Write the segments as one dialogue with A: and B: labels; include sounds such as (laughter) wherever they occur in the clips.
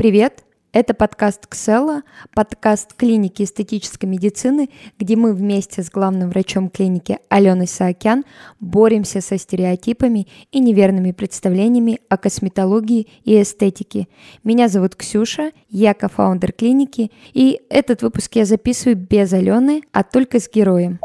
A: Привет! Это подкаст Ксела, подкаст клиники эстетической медицины, где мы вместе с главным врачом клиники Аленой Саакян боремся со стереотипами и неверными представлениями о косметологии и эстетике. Меня зовут Ксюша, я кофаундер клиники, и этот выпуск я записываю без Алены, а только с героем.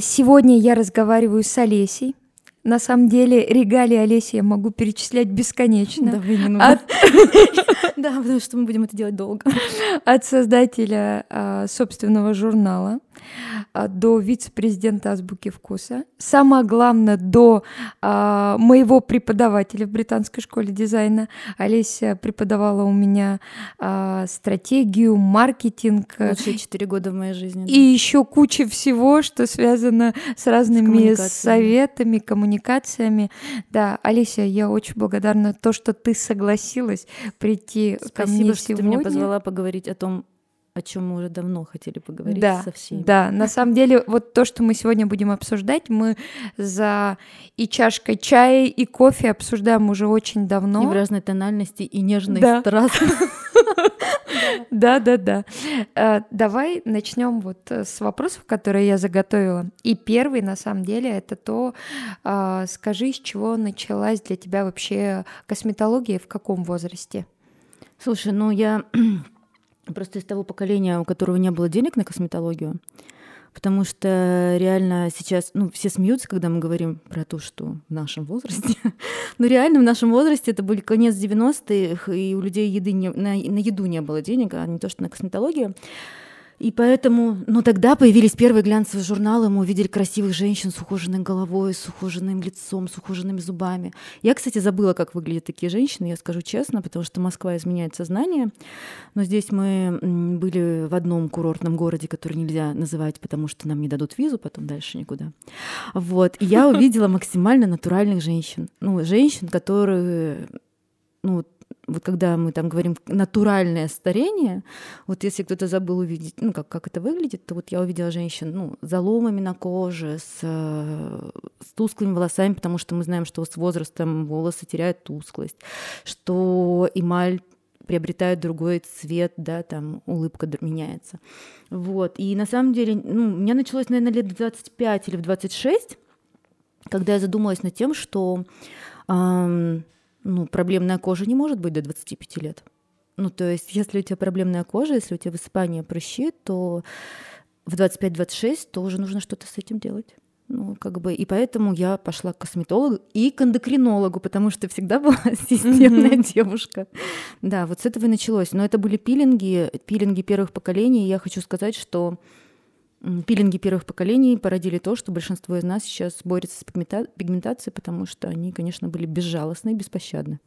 A: Сегодня я разговариваю с Олесей. На самом деле регалии Олеси я могу перечислять бесконечно.
B: Давай не От... (laughs) Да, потому что мы будем это делать долго.
A: От создателя а, собственного журнала до вице-президента азбуки вкуса. Самое главное, до а, моего преподавателя в британской школе дизайна. Олеся преподавала у меня а, стратегию, маркетинг.
B: Лучшие четыре года в моей жизни.
A: И еще куча всего, что связано с разными с советами, коммуникациями. Да, Олеся, я очень благодарна то, что ты согласилась прийти
B: Спасибо, ко
A: мне
B: что сегодня. ты меня позвала поговорить о том, о чем мы уже давно хотели поговорить
A: да,
B: со всеми.
A: Да, на (laughs) самом деле вот то, что мы сегодня будем обсуждать, мы за и чашкой чая, и кофе обсуждаем уже очень давно.
B: И в разной тональности, и нежной да. (laughs)
A: Да, да, да. Э, давай начнем вот э, с вопросов, которые я заготовила. И первый, на самом деле, это то, э, скажи, с чего началась для тебя вообще косметология, в каком возрасте?
B: Слушай, ну я (clears throat) просто из того поколения, у которого не было денег на косметологию, потому что реально сейчас, ну, все смеются, когда мы говорим про то, что в нашем возрасте, (laughs) но реально в нашем возрасте это был конец 90-х, и у людей еды не, на, на еду не было денег, а не то, что на косметологию. И поэтому, ну тогда появились первые глянцевые журналы, мы увидели красивых женщин с ухоженной головой, с ухоженным лицом, с ухоженными зубами. Я, кстати, забыла, как выглядят такие женщины, я скажу честно, потому что Москва изменяет сознание. Но здесь мы были в одном курортном городе, который нельзя называть, потому что нам не дадут визу, потом дальше никуда. Вот. И я (laughs) увидела максимально натуральных женщин. Ну, женщин, которые ну, вот когда мы там говорим натуральное старение, вот если кто-то забыл увидеть, ну, как, как это выглядит, то вот я увидела женщин, ну, заломами на коже, с, с тусклыми волосами, потому что мы знаем, что с возрастом волосы теряют тусклость, что эмаль приобретает другой цвет, да, там улыбка меняется. Вот. И на самом деле, ну, у меня началось, наверное, лет в 25 или в 26, когда я задумалась над тем, что эм, ну, проблемная кожа не может быть до 25 лет. Ну, то есть, если у тебя проблемная кожа, если у тебя высыпание прыщи, то в 25-26 тоже нужно что-то с этим делать. Ну, как бы, и поэтому я пошла к косметологу и к эндокринологу, потому что всегда была (laughs) системная девушка. Да, вот с этого и началось. Но это были пилинги, пилинги первых поколений. И я хочу сказать, что пилинги первых поколений породили то, что большинство из нас сейчас борется с пигментацией, потому что они, конечно, были безжалостны и беспощадны.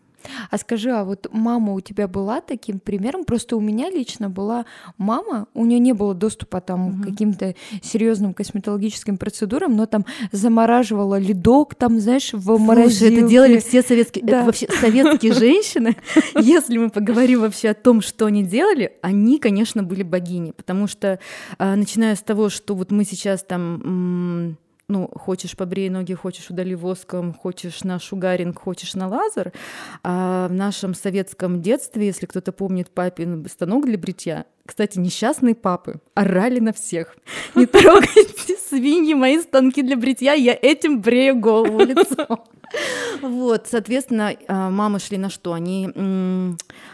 A: А скажи, а вот мама у тебя была таким примером? Просто у меня лично была мама, у нее не было доступа там угу. к каким-то серьезным косметологическим процедурам, но там замораживала ледок, там, знаешь, в морозилке. Слушай,
B: это делали все советские, да. это вообще советские женщины. (laughs) Если мы поговорим вообще о том, что они делали, они, конечно, были богини, потому что а, начиная с того, что вот мы сейчас там ну, хочешь побрей ноги, хочешь удали воском, хочешь на шугаринг, хочешь на лазер. А в нашем советском детстве, если кто-то помнит папин станок для бритья, кстати, несчастные папы орали на всех. Не (laughs) трогайте свиньи мои станки для бритья, я этим брею голову, (laughs) лицо. Вот, соответственно, а, мамы шли на что? Они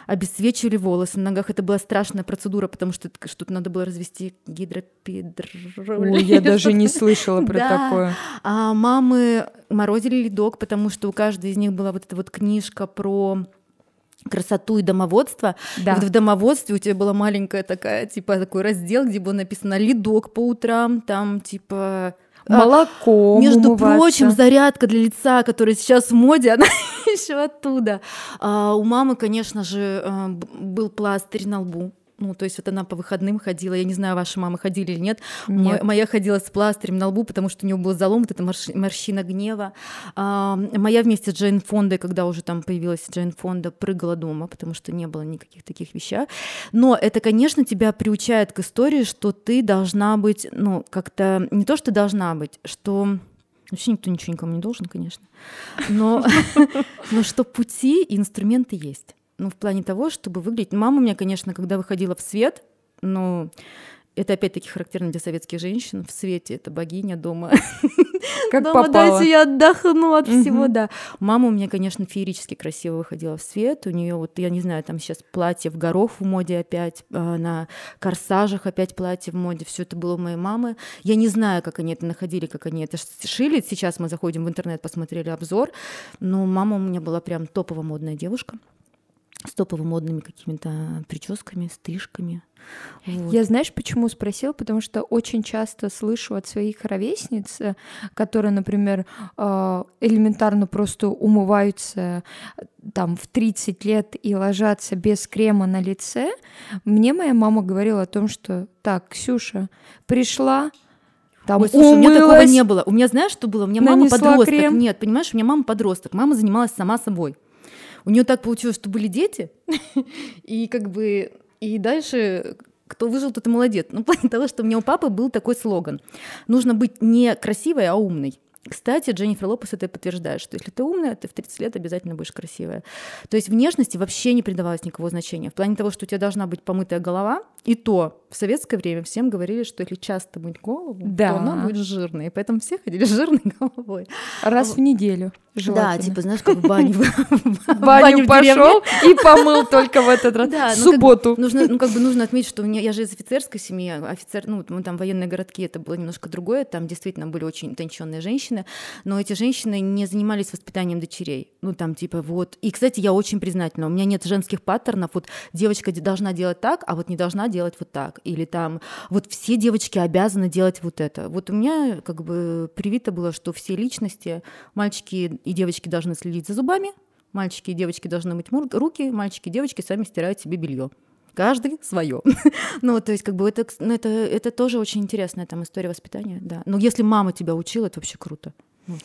B: обесцвечивали волосы на ногах. Это была страшная процедура, потому что что-то надо было развести гидропедроль.
A: Ой, я даже не (laughs) слышала про такое.
B: А мамы морозили ледок, потому что у каждой из них была вот эта вот книжка про красоту и домоводство. Да. вот в домоводстве у тебя была маленькая такая, типа, такой раздел, где было написано «ледок по утрам», там, типа,
A: молоко.
B: Между умываться. прочим, зарядка для лица, которая сейчас в моде, (laughs) она еще оттуда. А у мамы, конечно же, э, был пластырь на лбу Ну, то есть вот она по выходным ходила, я не знаю, ваши мамы ходили или нет. нет. Моя ходила с пластырем на лбу, потому что у нее был залом, вот эта морщина гнева. А, моя вместе с Джейн Фондой, когда уже там появилась Джейн Фонда, прыгала дома, потому что не было никаких таких вещей. Но это, конечно, тебя приучает к истории, что ты должна быть, ну, как-то, не то, что должна быть, что Вообще никто ничего никому не должен, конечно. Но, (laughs) но что пути и инструменты есть. Ну, в плане того, чтобы выглядеть... Мама у меня, конечно, когда выходила в свет, ну, это опять-таки характерно для советских женщин. В свете это богиня дома. (laughs)
A: Как дома попало.
B: дайте я отдохну от угу. всего, да. Мама у меня, конечно, феерически красиво выходила в свет. У нее вот, я не знаю, там сейчас платье в горох в моде опять, а, на корсажах опять платье в моде. Все это было у моей мамы. Я не знаю, как они это находили, как они это шили. Сейчас мы заходим в интернет, посмотрели обзор. Но мама у меня была прям топово модная девушка с топово модными какими-то прическами, стрижками.
A: Вот. Я знаешь, почему спросила? Потому что очень часто слышу от своих ровесниц, э, которые, например, э, элементарно просто умываются э, там в 30 лет и ложатся без крема на лице. Мне моя мама говорила о том, что так, Ксюша, пришла,
B: там Ой, слушай, умылась, у меня такого не было. У меня, знаешь, что было? У меня мама подросток. Крем. Нет, понимаешь, у меня мама подросток. Мама занималась сама собой. У нее так получилось, что были дети, (laughs) и как бы и дальше кто выжил, тот и молодец. Ну, в плане того, что у меня у папы был такой слоган. Нужно быть не красивой, а умной. Кстати, Дженнифер Лопес это подтверждает, что если ты умная, ты в 30 лет обязательно будешь красивая. То есть внешности вообще не придавалось никакого значения. В плане того, что у тебя должна быть помытая голова, и то в советское время всем говорили, что если часто мыть голову, да. то она будет жирной. И поэтому все ходили с жирной (laughs) головой.
A: Раз в неделю.
B: Да, типа, знаешь, как в баню. (laughs)
A: В баню пошел и помыл только в этот раз. Ну, субботу.
B: Нужно, ну, как бы нужно отметить, что я же из офицерской семьи, офицер, ну, мы там военные городки, это было немножко другое, там действительно были очень утонченные женщины, но эти женщины не занимались воспитанием дочерей. Ну, там, типа, вот. И, кстати, я очень признательна. У меня нет женских паттернов. Вот девочка должна делать так, а вот не должна делать вот так. Или там, вот все девочки обязаны делать вот это. Вот у меня как бы привито было, что все личности, мальчики и девочки должны следить за зубами, мальчики и девочки должны мыть руки, мальчики и девочки сами стирают себе белье каждый (laughs) свое. ну, то есть, как бы это, ну, это, это тоже очень интересная там история воспитания, да. Но если мама тебя учила, это вообще круто.
A: Ну,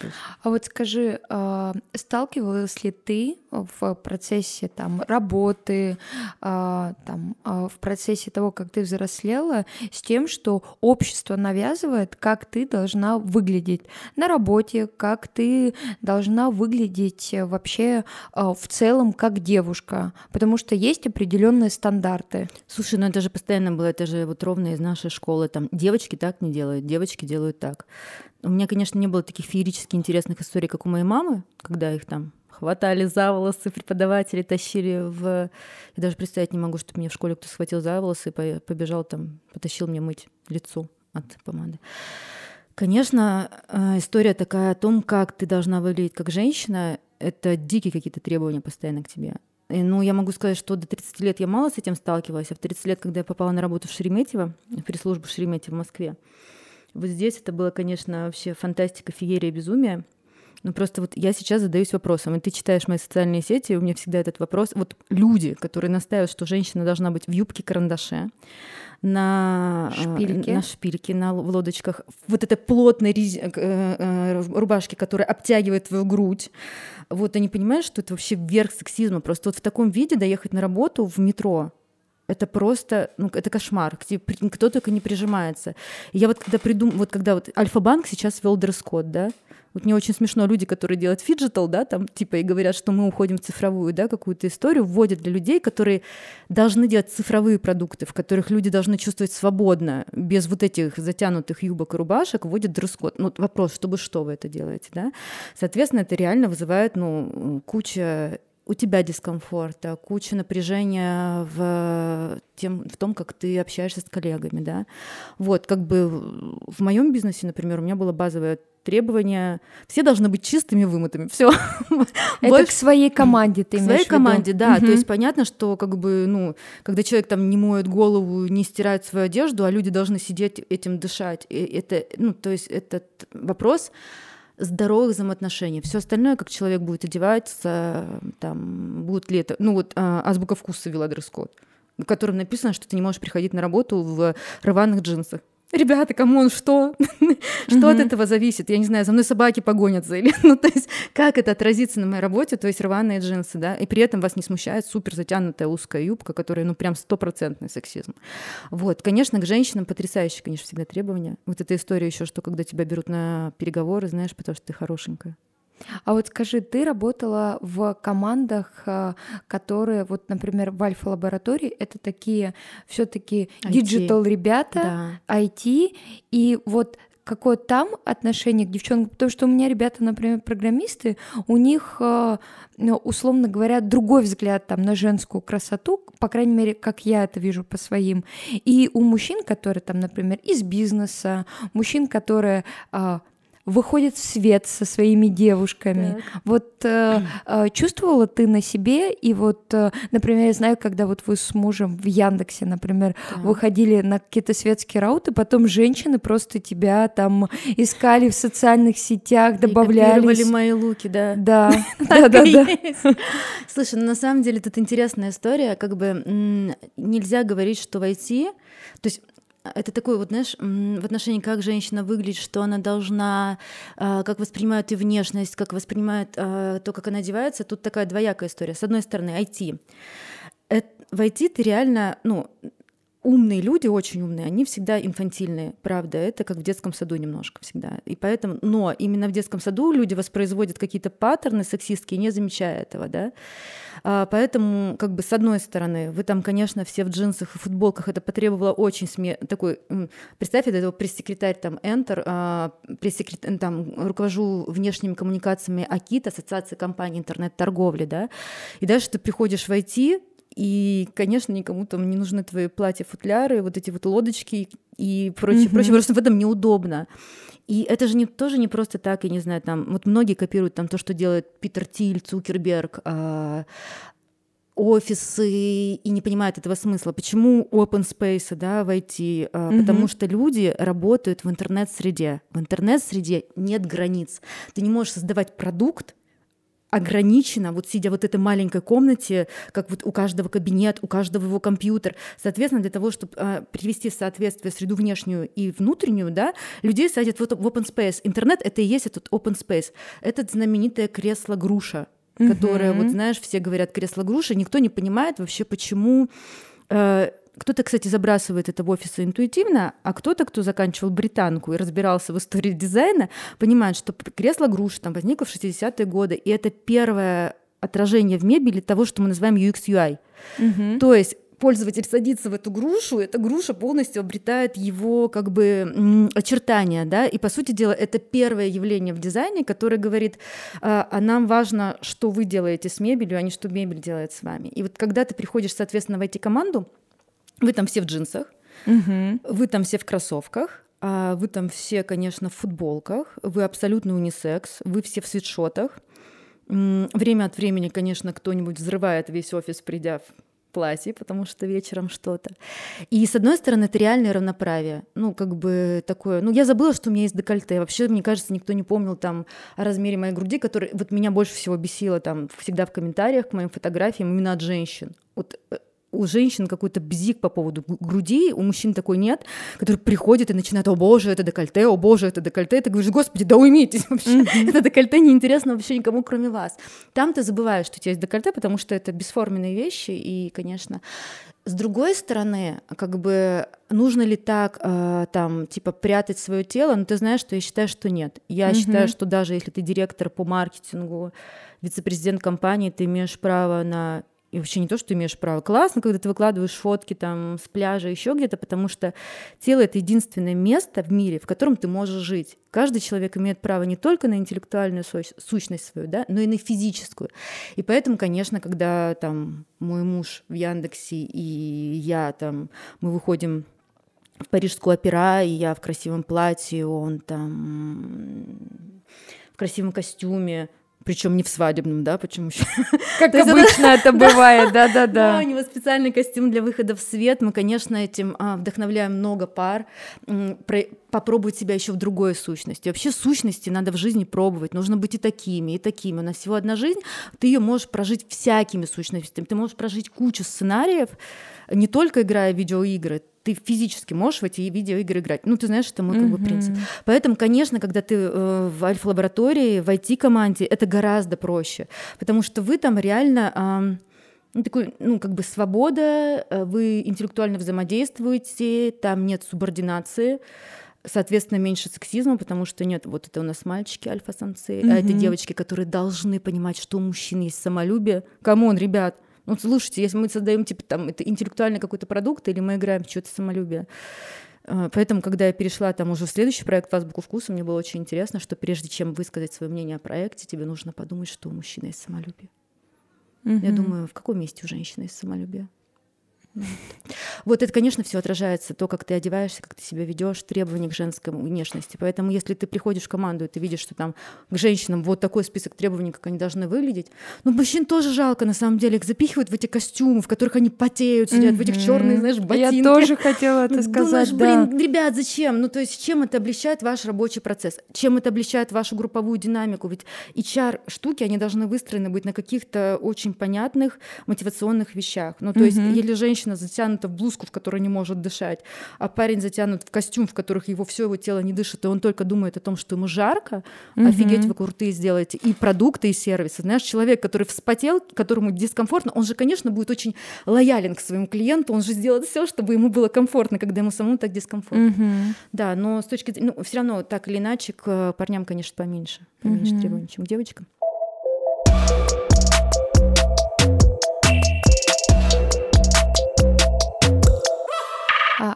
A: а вот скажи, а, сталкивалась ли ты в процессе там работы, а, там, а, в процессе того, как ты взрослела, с тем, что общество навязывает, как ты должна выглядеть на работе, как ты должна выглядеть вообще в целом как девушка, потому что есть определенные стандарты.
B: Слушай, ну это же постоянно было, это же вот ровно из нашей школы, там девочки так не делают, девочки делают так. У меня, конечно, не было таких феерически интересных историй, как у моей мамы, когда их там хватали за волосы преподаватели, тащили в... Я даже представить не могу, чтобы меня в школе кто схватил за волосы и побежал там, потащил мне мыть лицо от помады. Конечно, э, история такая о том, как ты должна выглядеть как женщина, это дикие какие-то требования постоянно к тебе. И, ну, я могу сказать, что до 30 лет я мало с этим сталкивалась, а в 30 лет, когда я попала на работу в Шереметьево, в пресс-службу Шереметьево в Москве, вот здесь это было, конечно, вообще фантастика, феерия, безумие. Ну просто вот я сейчас задаюсь вопросом, и ты читаешь мои социальные сети, и у меня всегда этот вопрос. Вот люди, которые настаивают, что женщина должна быть в юбке-карандаше, на
A: шпильке.
B: на шпильке, на в лодочках, вот этой плотной рез... Э, э, рубашке, которая обтягивает твою грудь. Вот они понимают, что это вообще верх сексизма. Просто вот в таком виде доехать на работу в метро, это просто, ну, это кошмар, где кто только не прижимается. И я вот когда придум, вот когда вот Альфа-банк сейчас ввел дресс-код, да, вот мне очень смешно люди, которые делают phygital, да, там, типа, и говорят, что мы уходим в цифровую, да, какую-то историю, вводят для людей, которые должны делать цифровые продукты, в которых люди должны чувствовать свободно, без вот этих затянутых юбок и рубашек, вводят дресс-код. Ну, вопрос, чтобы что вы это делаете, да? Соответственно, это реально вызывает, ну, куча у тебя дискомфорта, куча напряжения в, тем, в том, как ты общаешься с коллегами, да. Вот, как бы в моем бизнесе, например, у меня было базовое требование, все должны быть чистыми, вымытыми, все.
A: Это Больше... к своей команде ты
B: имеешь К своей команде, да, угу. то есть понятно, что как бы, ну, когда человек там не моет голову, не стирает свою одежду, а люди должны сидеть этим дышать, и это, ну, то есть этот вопрос здоровых взаимоотношений. Все остальное, как человек будет одеваться, там, будет ли это... Ну вот а, азбука вкуса ввела дресс-код. в котором написано, что ты не можешь приходить на работу в рваных джинсах. Ребята, come on, что? (laughs) что от этого зависит? Я не знаю, за мной собаки погонятся. Или, (laughs) ну, то есть, как это отразится на моей работе? То есть, рваные джинсы, да? И при этом вас не смущает супер затянутая узкая юбка, которая, ну, прям стопроцентный сексизм. Вот, конечно, к женщинам потрясающие, конечно, всегда требования. Вот эта история еще, что когда тебя берут на переговоры, знаешь, потому что ты хорошенькая.
A: А вот скажи, ты работала в командах, э, которые, вот, например, в Альфа-лаборатории, это такие все-таки digital ребята, да. IT, и вот какое там отношение к девчонкам, потому что у меня ребята, например, программисты, у них, э, ну, условно говоря, другой взгляд там на женскую красоту, по крайней мере, как я это вижу по своим. И у мужчин, которые там, например, из бизнеса, мужчин, которые а, выходит в свет со своими девушками. Так. Вот э, э, чувствовала ты на себе, и вот, э, например, я знаю, когда вот вы с мужем в Яндексе, например, так. выходили на какие-то светские рауты, потом женщины просто тебя там искали в социальных сетях, добавляли.
B: Мои луки, да.
A: Да, (laughs) (laughs) да, да, да.
B: Слушай, ну на самом деле тут интересная история, как бы нельзя говорить, что войти, то есть это такой вот, знаешь, в отношении, как женщина выглядит, что она должна, а, как воспринимают и внешность, как воспринимает а, то, как она одевается, тут такая двоякая история. С одной стороны, IT. В IT ты реально, ну, умные люди, очень умные, они всегда инфантильные, правда, это как в детском саду немножко всегда. И поэтому, но именно в детском саду люди воспроизводят какие-то паттерны сексистские, не замечая этого, да. А, поэтому, как бы, с одной стороны, вы там, конечно, все в джинсах и футболках, это потребовало очень сме... такой, представь, это его пресс-секретарь там Enter, а, пресс-секретарь, там, руковожу внешними коммуникациями АКИТ, Ассоциации компаний интернет-торговли, да, и дальше ты приходишь в IT, и, конечно, никому там не нужны твои платья-футляры, вот эти вот лодочки и прочее, mm-hmm. прочее, просто в этом неудобно. И это же не, тоже не просто так, я не знаю, там, вот многие копируют там то, что делает Питер Тиль, Цукерберг, э, офисы и не понимают этого смысла. Почему open space да, войти? А, mm-hmm. Потому что люди работают в интернет-среде. В интернет-среде нет границ. Ты не можешь создавать продукт, ограничено, вот сидя в вот этой маленькой комнате, как вот у каждого кабинет, у каждого его компьютер. Соответственно, для того, чтобы э, привести в соответствие среду внешнюю и внутреннюю, да, людей садят вот в open space. Интернет — это и есть этот open space. Это знаменитое кресло-груша, mm-hmm. которое, вот знаешь, все говорят кресло-груша, никто не понимает вообще, почему э, кто-то, кстати, забрасывает это в офисы интуитивно, а кто-то, кто заканчивал британку и разбирался в истории дизайна, понимает, что кресло груши там возникло в 60-е годы, и это первое отражение в мебели того, что мы называем UX UI. Угу. То есть пользователь садится в эту грушу, эта груша полностью обретает его как бы очертания, да, и по сути дела это первое явление в дизайне, которое говорит, а, а нам важно, что вы делаете с мебелью, а не что мебель делает с вами. И вот когда ты приходишь, соответственно, в эти команду, вы там все в джинсах, угу. вы там все в кроссовках, а вы там все, конечно, в футболках, вы абсолютно унисекс, вы все в свитшотах. Время от времени, конечно, кто-нибудь взрывает весь офис, придя в платье, потому что вечером что-то. И с одной стороны, это реальное равноправие. Ну, как бы такое... Ну, я забыла, что у меня есть декольте. Вообще, мне кажется, никто не помнил там о размере моей груди, который вот меня больше всего бесило там всегда в комментариях к моим фотографиям именно от женщин. Вот э, у женщин какой-то бзик по поводу груди, у мужчин такой нет, который приходит и начинает, о боже, это декольте, о боже, это декольте, ты говоришь, господи, да уймитесь вообще, mm-hmm. это декольте неинтересно вообще никому, кроме вас. Там ты забываешь, что у тебя есть декольте, потому что это бесформенные вещи, и, конечно, с другой стороны, как бы нужно ли так, э, там, типа, прятать свое тело? Ну, ты знаешь, что я считаю, что нет. Я mm-hmm. считаю, что даже если ты директор по маркетингу, вице-президент компании, ты имеешь право на и вообще не то, что имеешь право. Классно, когда ты выкладываешь фотки там с пляжа, еще где-то, потому что тело — это единственное место в мире, в котором ты можешь жить. Каждый человек имеет право не только на интеллектуальную сущность свою, да, но и на физическую. И поэтому, конечно, когда там мой муж в Яндексе и я там, мы выходим в Парижскую опера, и я в красивом платье, он там в красивом костюме, причем не в свадебном, да, почему еще? (laughs)
A: Как обычно это бывает, да-да-да. Да,
B: у него специальный костюм для выхода в свет. Мы, конечно, этим а, вдохновляем много пар. попробовать себя еще в другой сущности. Вообще сущности надо в жизни пробовать. Нужно быть и такими, и такими. У нас всего одна жизнь. Ты ее можешь прожить всякими сущностями. Ты можешь прожить кучу сценариев, не только играя в видеоигры, ты физически можешь в эти видеоигры играть. Ну, ты знаешь, это мой как бы принцип. Поэтому, конечно, когда ты э, в альфа-лаборатории, в IT-команде, это гораздо проще, потому что вы там реально... Э, ну, такой, ну, как бы свобода, э, вы интеллектуально взаимодействуете, там нет субординации, соответственно, меньше сексизма, потому что нет, вот это у нас мальчики альфа-самцы, mm-hmm. а это девочки, которые должны понимать, что у мужчин есть самолюбие. Come on, ребят, ну, слушайте, если мы создаем, типа, там, это интеллектуальный какой-то продукт, или мы играем в что-то самолюбие. А, поэтому, когда я перешла там уже в следующий проект в Азбуку вкуса, мне было очень интересно, что прежде чем высказать свое мнение о проекте, тебе нужно подумать, что у мужчины есть самолюбие. Mm-hmm. Я думаю, в каком месте у женщины есть самолюбие? Вот это, конечно, все отражается, то, как ты одеваешься, как ты себя ведешь, требования к женской внешности. Поэтому, если ты приходишь в команду, и ты видишь, что там к женщинам вот такой список требований, как они должны выглядеть, ну, мужчин тоже жалко, на самом деле, их запихивают в эти костюмы, в которых они потеют, сидят, в этих черных, знаешь, ботинки.
A: Я тоже хотела это сказать,
B: Думаешь, блин, ребят, зачем? Ну, то есть, чем это облегчает ваш рабочий процесс? Чем это облегчает вашу групповую динамику? Ведь HR-штуки, они должны выстроены быть на каких-то очень понятных мотивационных вещах. Ну, то есть, если женщина женщина затянута в блузку, в которой не может дышать, а парень затянут в костюм, в которых его все его тело не дышит, и он только думает о том, что ему жарко, угу. офигеть, вы крутые сделаете, и продукты, и сервисы. Знаешь, человек, который вспотел, которому дискомфортно, он же, конечно, будет очень лоялен к своему клиенту, он же сделает все, чтобы ему было комфортно, когда ему самому так дискомфортно. Угу. Да, но с точки зрения, ну, все равно так или иначе к парням, конечно, поменьше, поменьше угу. требований, чем к девочкам.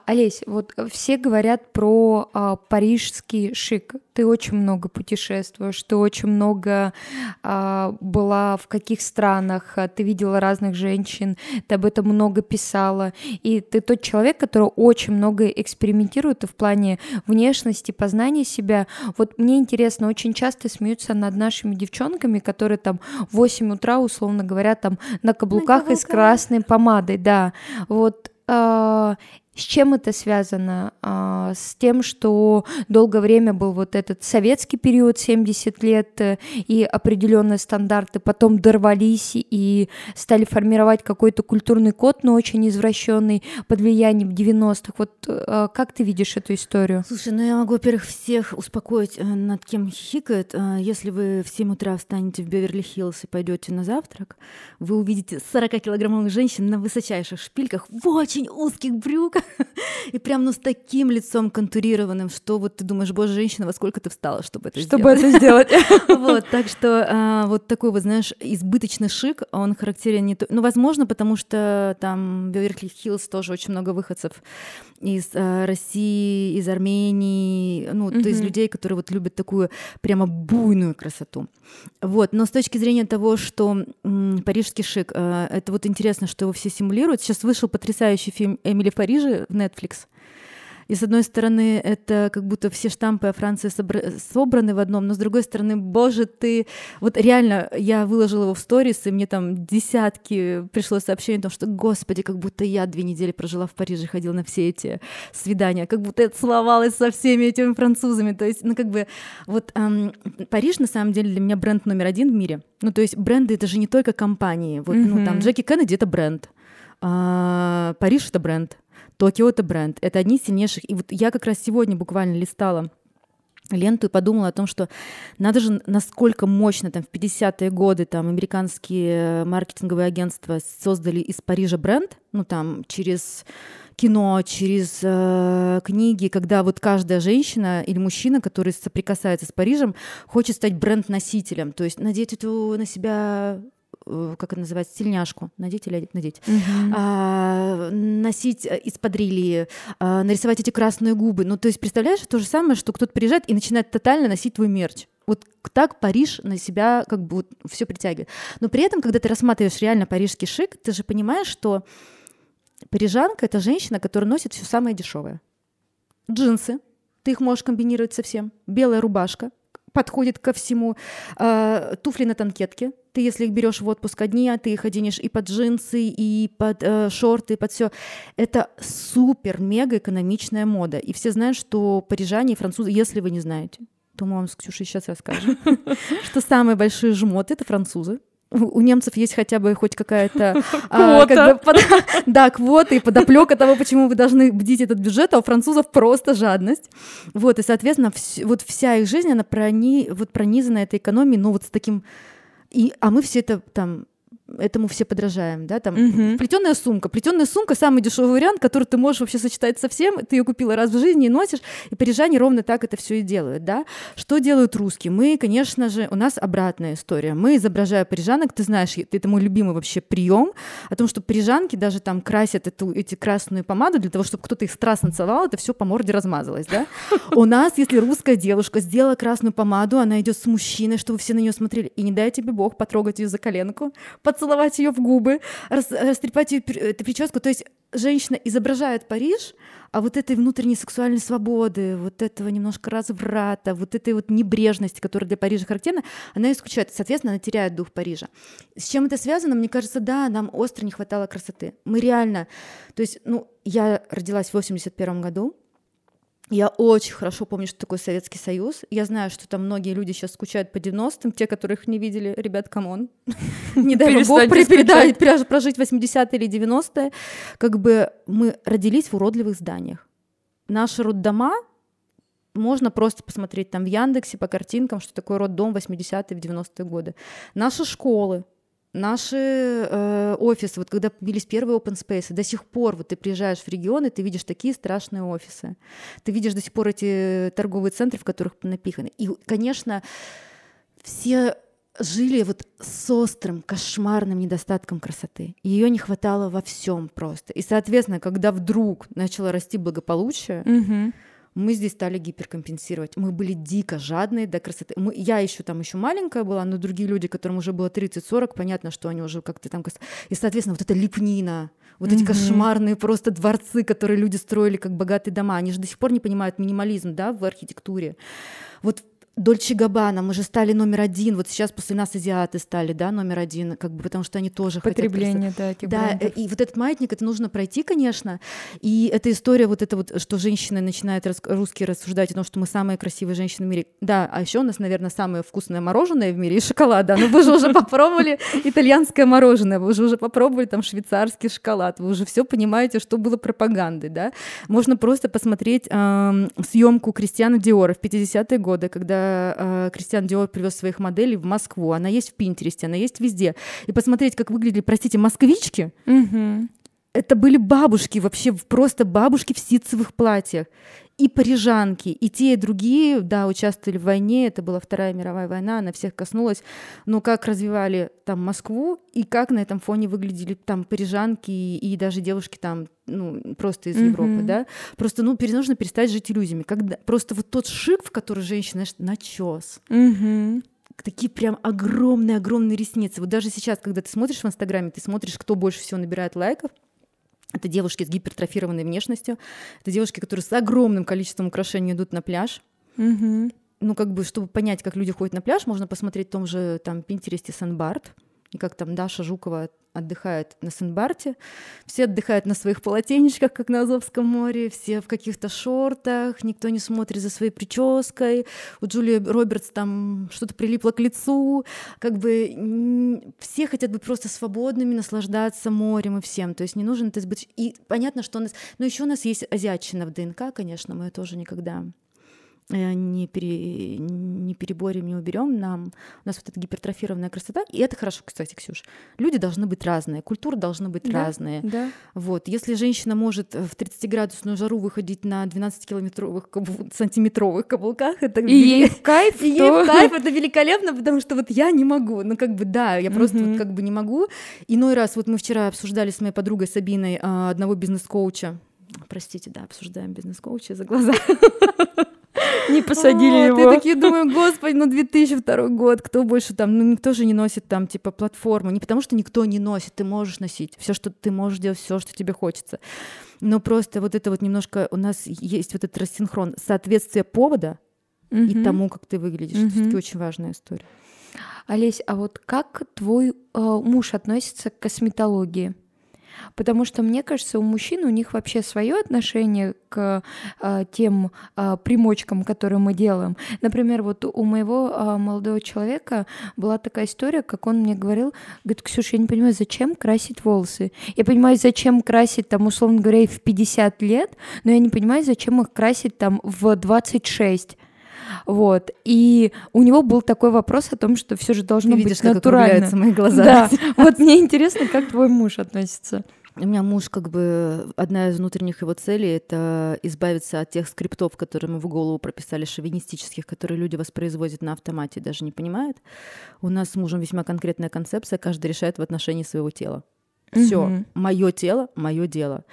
A: Олесь, вот все говорят про а, парижский шик. Ты очень много путешествуешь, ты очень много а, была в каких странах, а, ты видела разных женщин, ты об этом много писала, и ты тот человек, который очень много экспериментирует и в плане внешности, познания себя. Вот мне интересно, очень часто смеются над нашими девчонками, которые там в 8 утра, условно говоря, там на каблуках, на каблуках. и с красной помадой, да. Вот а, с чем это связано? А, с тем, что долгое время был вот этот советский период, 70 лет, э, и определенные стандарты потом дорвались и стали формировать какой-то культурный код, но очень извращенный под влиянием 90-х. Вот э, как ты видишь эту историю?
B: Слушай, ну я могу, во-первых, всех успокоить, э, над кем хихикает. Если вы в 7 утра встанете в Беверли-Хиллз и пойдете на завтрак, вы увидите 40-килограммовых женщин на высочайших шпильках в очень узких брюках, (laughs) и прям, ну, с таким лицом контурированным, что вот ты думаешь, боже, женщина, во сколько ты встала, чтобы это
A: чтобы
B: сделать?
A: Чтобы это сделать. (laughs)
B: Вот, так что а, вот такой вот, знаешь, избыточный шик, он характерен не то... Ну, возможно, потому что там Беверли-Хиллз тоже очень много выходцев из а, России, из Армении, ну, то есть людей, которые вот любят такую прямо буйную красоту. Вот, но с точки зрения того, что парижский шик, а, это вот интересно, что его все симулируют. Сейчас вышел потрясающий фильм «Эмили в Париже» в Netflix. И с одной стороны, это как будто все штампы о Франции собраны в одном, но с другой стороны, боже, ты... Вот реально, я выложила его в сторис, и мне там десятки пришло сообщений о том, что, господи, как будто я две недели прожила в Париже, ходила на все эти свидания, как будто я целовалась со всеми этими французами. То есть, ну как бы, вот эм, Париж на самом деле для меня бренд номер один в мире. Ну то есть бренды это же не только компании. Вот, mm-hmm. ну там Джеки Кеннеди это бренд. А, Париж это бренд. Токио — это бренд. Это одни из сильнейших. И вот я как раз сегодня буквально листала ленту и подумала о том, что надо же, насколько мощно там в 50-е годы там американские маркетинговые агентства создали из Парижа бренд, ну там через кино, через э, книги, когда вот каждая женщина или мужчина, который соприкасается с Парижем, хочет стать бренд-носителем, то есть надеть эту на себя Э, как это называется, стильняшку, надеть или надеть, uh-huh. а, носить э, из-под релии, а, нарисовать эти красные губы. Ну, то есть, представляешь, то же самое, что кто-то приезжает и начинает тотально носить твой мерч. Вот так Париж на себя как бы вот все притягивает. Но при этом, когда ты рассматриваешь реально парижский шик, ты же понимаешь, что парижанка — это женщина, которая носит все самое дешевое. Джинсы, ты их можешь комбинировать со всем. Белая рубашка, подходит ко всему. Э, туфли на танкетке, Ты, если их берешь в отпуск одни, а ты их оденешь и под джинсы, и под э, шорты, и под все. Это супер-мега экономичная мода. И все знают, что парижане и французы, если вы не знаете, то мы вам с Ксюшей сейчас расскажем, (laughs) что самые большие жмоты — это французы у немцев есть хотя бы хоть какая-то
A: а, как бы, под, (laughs)
B: да квота и подоплека того, почему вы должны бдить этот бюджет, а у французов просто жадность. Вот и соответственно вс- вот вся их жизнь она прони вот пронизана этой экономией, но вот с таким и а мы все это там этому все подражаем, да, там
A: Мгм.
B: плетеная сумка. Плетеная сумка самый дешевый вариант, который ты можешь вообще сочетать со всем. Ты ее купила раз в жизни и носишь. И парижане ровно так это все и делают, да. Что делают русские? Мы, конечно же, у нас обратная история. Мы изображая парижанок, ты знаешь, это мой любимый вообще прием о том, что парижанки даже там красят эту, эти красную помаду для того, чтобы кто-то их страстно целовал, это все по морде размазалось, да. У нас, если русская девушка сделала красную помаду, она идет с мужчиной, чтобы все на нее смотрели, и не дай тебе бог потрогать ее за коленку, поцеловать ее в губы, рас- растрепать ее эту прическу. То есть женщина изображает Париж, а вот этой внутренней сексуальной свободы, вот этого немножко разврата, вот этой вот небрежности, которая для Парижа характерна, она исключает. Соответственно, она теряет дух Парижа. С чем это связано? Мне кажется, да, нам остро не хватало красоты. Мы реально... То есть, ну, я родилась в 81 году, я очень хорошо помню, что такое Советский Союз. Я знаю, что там многие люди сейчас скучают по 90-м, те, которых не видели. Ребят, come on. (laughs) Не дай бог прожить 80-е или 90-е. Как бы мы родились в уродливых зданиях. Наши роддома можно просто посмотреть там в Яндексе по картинкам, что такое роддом 80-е, в 90-е годы. Наши школы, наши э, офисы, вот когда появились первые open space, до сих пор вот ты приезжаешь в регион, и ты видишь такие страшные офисы. Ты видишь до сих пор эти торговые центры, в которых напиханы. И, конечно, все жили вот с острым, кошмарным недостатком красоты. Ее не хватало во всем просто. И, соответственно, когда вдруг начало расти благополучие,
A: Мгм.
B: Мы здесь стали гиперкомпенсировать. Мы были дико жадные до красоты. Мы, я еще там еще маленькая была, но другие люди, которым уже было 30-40, понятно, что они уже как-то там... И, соответственно, вот эта лепнина, вот эти
A: Мгм.
B: кошмарные просто дворцы, которые люди строили как богатые дома, они же до сих пор не понимают минимализм, да, в архитектуре. Вот Дольче Габбана, мы же стали номер один, вот сейчас после нас азиаты стали, да, номер один, как бы, потому что они тоже хотят красоты.
A: Потребление, да, этих
B: Да,
A: брендов.
B: и вот этот маятник, это нужно пройти, конечно. И эта история, вот это вот, что женщины начинают рас- русские рассуждать о том, что мы самые красивые женщины в мире. Да, а еще у нас, наверное, самое вкусное мороженое в мире и шоколад. Да, но вы же уже попробовали итальянское мороженое, вы же уже попробовали там швейцарский шоколад, вы уже все понимаете, что было пропагандой, да. Можно просто посмотреть съемку Кристиана Диора в 50-е годы, когда э, Кристиан Диор привез своих моделей в Москву. Она есть в Пинтересте, она есть везде. И посмотреть, как выглядели, простите, москвички, это были бабушки, вообще просто бабушки в ситцевых платьях. И парижанки, и те, и другие, да, участвовали в войне, это была Вторая мировая война, она всех коснулась, но как развивали там Москву, и как на этом фоне выглядели там парижанки и, и даже девушки там, ну, просто из
A: Мгм.
B: Европы, да, просто, ну, нужно перестать жить иллюзиями, когда просто вот тот шик, в который женщина, знаешь, начес,
A: Мгм.
B: такие прям огромные-огромные ресницы. Вот даже сейчас, когда ты смотришь в Инстаграме, ты смотришь, кто больше всего набирает лайков, это девушки с гипертрофированной внешностью, это девушки, которые с огромным количеством украшений идут на пляж.
A: Мгм.
B: Ну, как бы, чтобы понять, как люди ходят на пляж, можно посмотреть в том же там Пинтересте Сан-Барт, и как там Даша Жукова отдыхает на Сан-Барте. Все отдыхают на своих полотенечках, как на Азовском море, все в каких-то шортах, никто не смотрит за своей прической. У Джулии Робертс там что-то прилипло к лицу. Как бы все хотят быть просто свободными, наслаждаться морем и всем. То есть не нужен это быть... И понятно, что у нас... Но еще у нас есть азиатчина в ДНК, конечно, мы тоже никогда не, пере, не переборем, не уберем нам. У нас вот эта гипертрофированная красота. И это хорошо, кстати, Ксюш. Люди должны быть разные, культуры должны быть
A: Да.
B: разные.
A: Да.
B: Вот. Если женщина может в 30-градусную жару выходить на 12-километровых кабу- сантиметровых каблуках, это
A: И ей в кайф, (laughs)
B: и ей
A: то-
B: в кайф, это великолепно, потому что вот я не могу. Ну, как бы, да, я просто вот как бы не могу. Иной раз, вот мы вчера обсуждали с моей подругой Сабиной а, одного бизнес-коуча. Простите, да, обсуждаем бизнес-коуча за глаза. (laughs)
A: Не посадили
B: Вот,
A: его.
B: И такие думаю, господи, ну 2002 год, кто больше там, ну никто же не носит там типа платформу, не потому что никто не носит, ты можешь носить все, что ты можешь делать, все, что тебе хочется. Но просто вот это вот немножко у нас есть вот этот рассинхрон, соответствие повода и
A: Мгм.
B: тому, как ты выглядишь. Это
A: Мгм.
B: все-таки очень важная история.
A: Олесь, а вот как твой э, муж относится к косметологии? Потому что, мне кажется, у мужчин у них вообще свое отношение к э, тем э, примочкам, которые мы делаем. Например, вот у моего э, молодого человека была такая история, как он мне говорил, говорит, Ксюша, я не понимаю, зачем красить волосы? Я понимаю, зачем красить там, условно говоря, в 50 лет, но я не понимаю, зачем их красить там в 26. Вот. И у него был такой вопрос о том, что все же должно
B: Ты
A: быть
B: видишь, как
A: натурально.
B: мои глаза.
A: Да. (laughs) Вот мне интересно, как твой муж относится.
B: У меня муж, как бы, одна из внутренних его целей — это избавиться от тех скриптов, которые мы в голову прописали, шовинистических, которые люди воспроизводят на автомате, даже не понимают. У нас с мужем весьма конкретная концепция, каждый решает в отношении своего тела. Все,
A: Мгм.
B: мое тело, мое дело.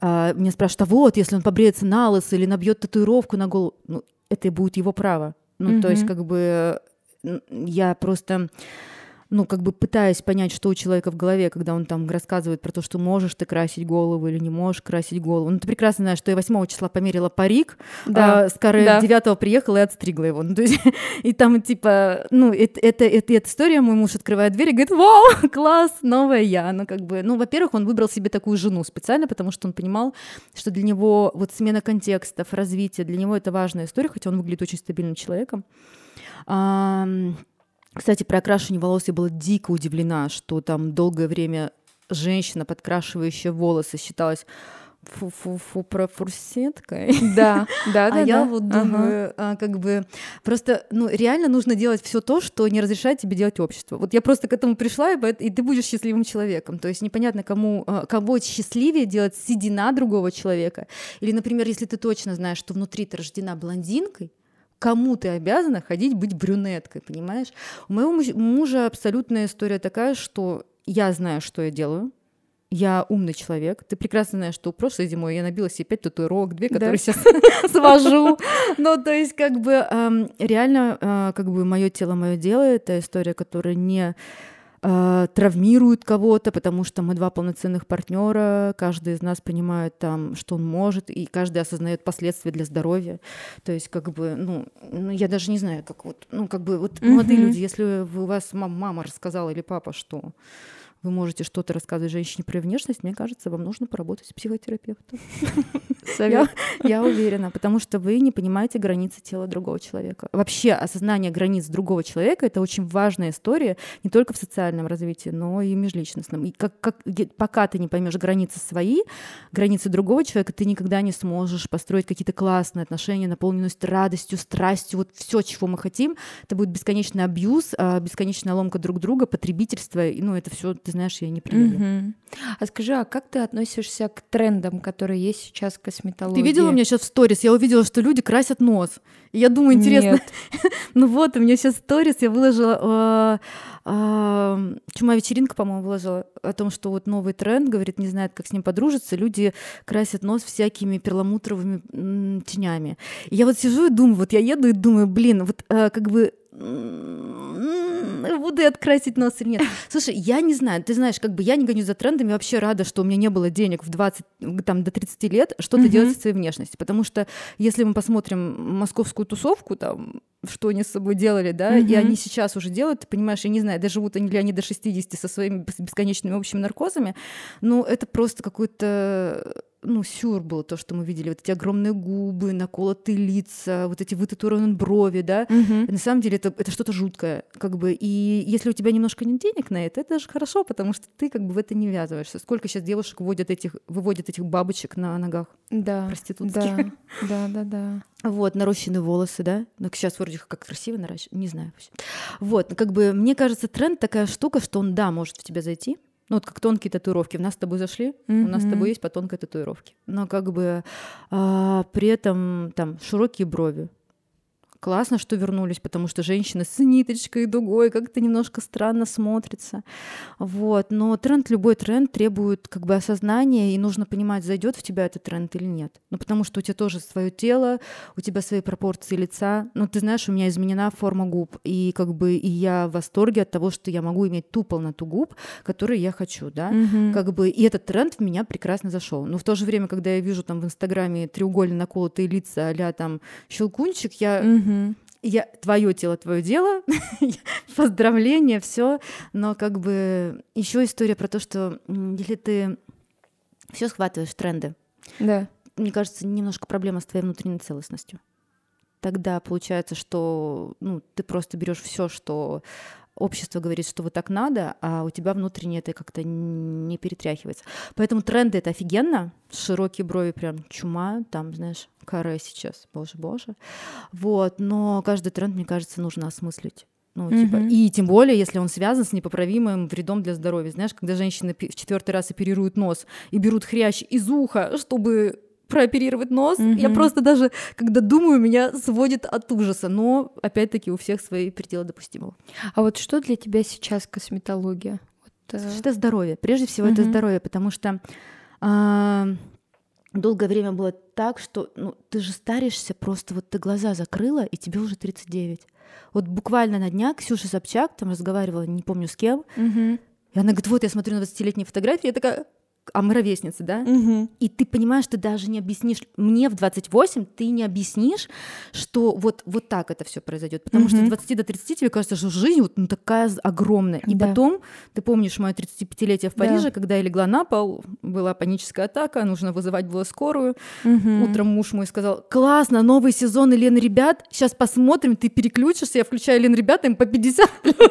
B: А, меня спрашивают, а вот, если он побреется на лысо или набьет татуировку на голову, ну, это будет его право. Ну, то есть, как бы, я просто ну, как бы пытаясь понять, что у человека в голове, когда он там рассказывает про то, что можешь ты красить голову или не можешь красить голову. Ну, ты прекрасно знаешь, что я 8 числа померила парик,
A: Да,
B: а с коры
A: да.
B: 9 приехала и отстригла его. Ну, то есть, (laughs) и там, типа, ну, это, это, это, эта история, мой муж открывает дверь и говорит, вау, (laughs) класс, новая я. Ну, как бы, ну, во-первых, он выбрал себе такую жену специально, потому что он понимал, что для него вот смена контекстов, развитие, для него это важная история, хотя он выглядит очень стабильным человеком. Ам, кстати, про окрашивание волос я была дико удивлена, что там долгое время женщина, подкрашивающая волосы, считалась фу-фу-фу профурсеткой.
A: Да, да, (laughs) да.
B: а я вот думаю, а, как бы просто, ну, реально нужно делать все то, что не разрешает тебе делать общество. Вот я просто к этому пришла, и ты будешь счастливым человеком. То есть непонятно, кому, а, кого счастливее делать седина другого человека. Или, например, если ты точно знаешь, что внутри ты рождена блондинкой, кому ты обязана ходить быть брюнеткой, понимаешь? У моего муж- мужа абсолютная история такая, что я знаю, что я делаю, я умный человек. Ты прекрасно знаешь, что прошлой зимой я набила себе пять татуировок, две,
A: Да.
B: которые сейчас (laughs) свожу. Ну, то есть, как бы, эм, реально, э, как бы, мое тело, мое дело, это история, которая не э, травмирует кого-то, потому что мы два полноценных партнера, каждый из нас понимает там, что он может, и каждый осознает последствия для здоровья. То есть, как бы, ну, ну, я даже не знаю, как вот, ну, как бы, вот молодые
A: Мгм.
B: люди, если вы- у вас мам- мама рассказала или папа, что вы можете что-то рассказывать женщине про внешность, мне кажется, вам нужно поработать с психотерапевтом. (laughs)
A: Совет.
B: Я уверена, потому что вы не понимаете границы тела другого человека. Вообще осознание границ другого человека — это очень важная история не только в социальном развитии, но и межличностном. И как, как, пока ты не поймешь границы свои, границы другого человека, ты никогда не сможешь построить какие-то классные отношения, наполненность радостью, страстью, вот все, чего мы хотим. Это будет бесконечный абьюз, а, бесконечная ломка друг друга, потребительство. И, ну, это все, ты знаешь, я не приемлю.
A: Мгм. А скажи, а как ты относишься к трендам, которые есть сейчас в косметологии?
B: Ты видела у меня сейчас в сторис? Я увидела, что люди красят нос. И я думаю, интересно. (laughs) Ну вот, у меня сейчас сторис, я выложила... а, а, Чума вечеринка, по-моему, выложила о том, что вот новый тренд, говорит, не знает, как с ним подружиться. Люди красят нос всякими перламутровыми тенями. И я вот сижу и думаю, вот я еду и думаю, блин, вот а, как бы буду я открасить нос или нет. (laughs) Слушай, я не знаю, ты знаешь, как бы я не гоню за трендами, вообще рада, что у меня не было денег в 20, там, до 30 лет что-то делать со своей внешностью, потому что если мы посмотрим московскую тусовку, там, что они с собой делали, да, и они сейчас уже делают, ты понимаешь, я не знаю, доживут они ли они до 60 со своими бес- бесконечными общими наркозами, но это просто какой-то ну, сюр был то, что мы видели. Вот эти огромные губы, наколотые лица, вот эти вытатуированные брови, да.
A: Мгм.
B: На самом деле это, это что-то жуткое, как бы. И если у тебя немножко нет денег на это, это даже хорошо, потому что ты как бы в это не ввязываешься. Сколько сейчас девушек вводят этих, выводят этих бабочек на ногах
A: Да.
B: проститутских?
A: Да, да, да, да.
B: Вот, нарощенные волосы, да? Ну, сейчас вроде как красиво наращивают, не знаю вообще. Вот, ну, как бы, мне кажется, тренд такая штука, что он, да, может в тебя зайти, ну, вот как тонкие татуировки. В нас с тобой зашли, у нас с тобой есть по тонкой татуировке. Но как бы а, при этом там широкие брови. Классно, что вернулись, потому что женщины с ниточкой, дугой как-то немножко странно смотрится. Вот. Но тренд, любой тренд требует как бы осознания, и нужно понимать, зайдет в тебя этот тренд или нет. Ну, потому что у тебя тоже свое тело, у тебя свои пропорции лица. Ну, ты знаешь, у меня изменена форма губ, и как бы и я в восторге от того, что я могу иметь ту полноту губ, которую я хочу, да.
A: Мгм.
B: Как бы и этот тренд в меня прекрасно зашел. Но в то же время, когда я вижу там в Инстаграме треугольно наколотые лица а там щелкунчик, я
A: Мгм.
B: я, твое тело, твое дело, (laughs) поздравления, все, но как бы еще история про то, что если ты все схватываешь тренды,
A: да.
B: мне кажется, немножко проблема с твоей внутренней целостностью. Тогда получается, что ну, ты просто берешь все, что общество говорит, что вот так надо, а у тебя внутренне это как-то не перетряхивается. Поэтому тренды это офигенно, широкие брови прям чума, там, знаешь, каре сейчас, боже, боже. Вот, но каждый тренд, мне кажется, нужно осмыслить. Ну, mm-hmm. типа, и тем более, если он связан с непоправимым вредом для здоровья. Знаешь, когда женщины в четвертый раз оперируют нос и берут хрящ из уха, чтобы прооперировать нос. Mm-hmm. Я просто даже, когда думаю, меня сводит от ужаса. Но, опять-таки, у всех свои пределы допустимого.
A: А вот что для тебя сейчас косметология? Вот,
B: э... Это здоровье. Прежде всего, mm-hmm. это здоровье, потому что э, долгое время было так, что ну, ты же старишься, просто вот ты глаза закрыла, и тебе уже 39. Вот буквально на днях Ксюша Собчак там разговаривала, не помню с кем,
A: mm-hmm.
B: и она говорит, вот я смотрю на 20-летние фотографии, я такая, а мы ровесницы, да?
A: Угу.
B: И ты понимаешь, ты даже не объяснишь, мне в 28 ты не объяснишь, что вот, вот так это все произойдет. Потому угу. что с 20 до 30 тебе кажется, что жизнь вот ну, такая огромная. И да. потом, ты помнишь мое 35-летие в Париже, да. когда я легла на пол, была паническая атака, нужно вызывать было скорую.
A: Угу.
B: Утром муж мой сказал, классно, новый сезон Елены Ребят, сейчас посмотрим, ты переключишься, я включаю Елены Ребят, им по 50 лет. (laughs)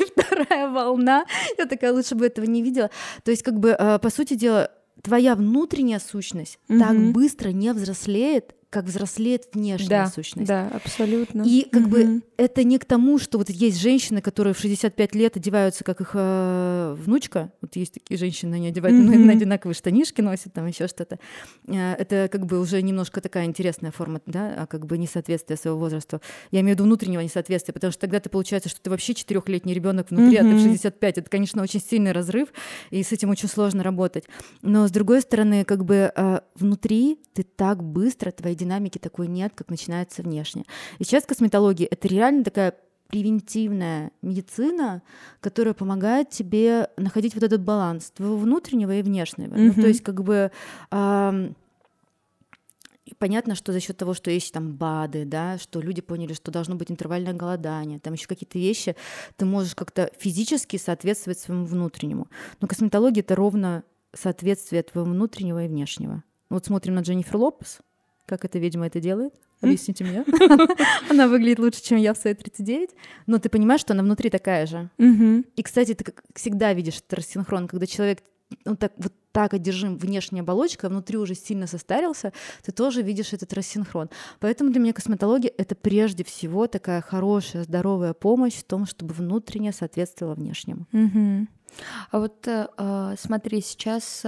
B: И вторая волна. Я такая, лучше бы этого не видела. То есть, как бы, э, по сути дела, твоя внутренняя сущность так быстро не взрослеет, как взрослеет внешняя
A: да,
B: сущность.
A: Да, абсолютно.
B: И как угу. бы это не к тому, что вот есть женщины, которые в 65 лет одеваются, как их э, внучка. Вот есть такие женщины, они одевают угу. на одинаковые штанишки, носят там еще что-то. Э, это как бы уже немножко такая интересная форма, да, а как бы несоответствие своего возраста. Я имею в виду внутреннего несоответствия, потому что тогда ты получается, что ты вообще четырехлетний ребенок внутри, угу. а ты в 65. Это, конечно, очень сильный разрыв, и с этим очень сложно работать. Но с другой стороны, как бы э, внутри ты так быстро, твои динамики такой нет, как начинается внешне. И сейчас косметология — это реально такая превентивная медицина, которая помогает тебе находить вот этот баланс твоего внутреннего и внешнего. Mm-hmm. Ну, то есть как бы э, понятно, что за счет того, что есть там БАДы, да, что люди поняли, что должно быть интервальное голодание, там еще какие-то вещи, ты можешь как-то физически соответствовать своему внутреннему. Но косметология это ровно соответствие твоего внутреннего и внешнего. Вот смотрим на Дженнифер Лопес, как эта ведьма это делает. (laughs) Объясните мне. (laughs) Она выглядит лучше, чем я в свои 39. Но ты понимаешь, что она внутри такая же. И, кстати, ты всегда видишь этот рассинхрон, когда человек ну, так, вот так одержим внешняя оболочка, а внутри уже сильно состарился, ты тоже видишь этот рассинхрон. Поэтому для меня косметология — это прежде всего такая хорошая, здоровая помощь в том, чтобы внутренне соответствовало внешнему.
A: Угу. А вот э, а, смотри, сейчас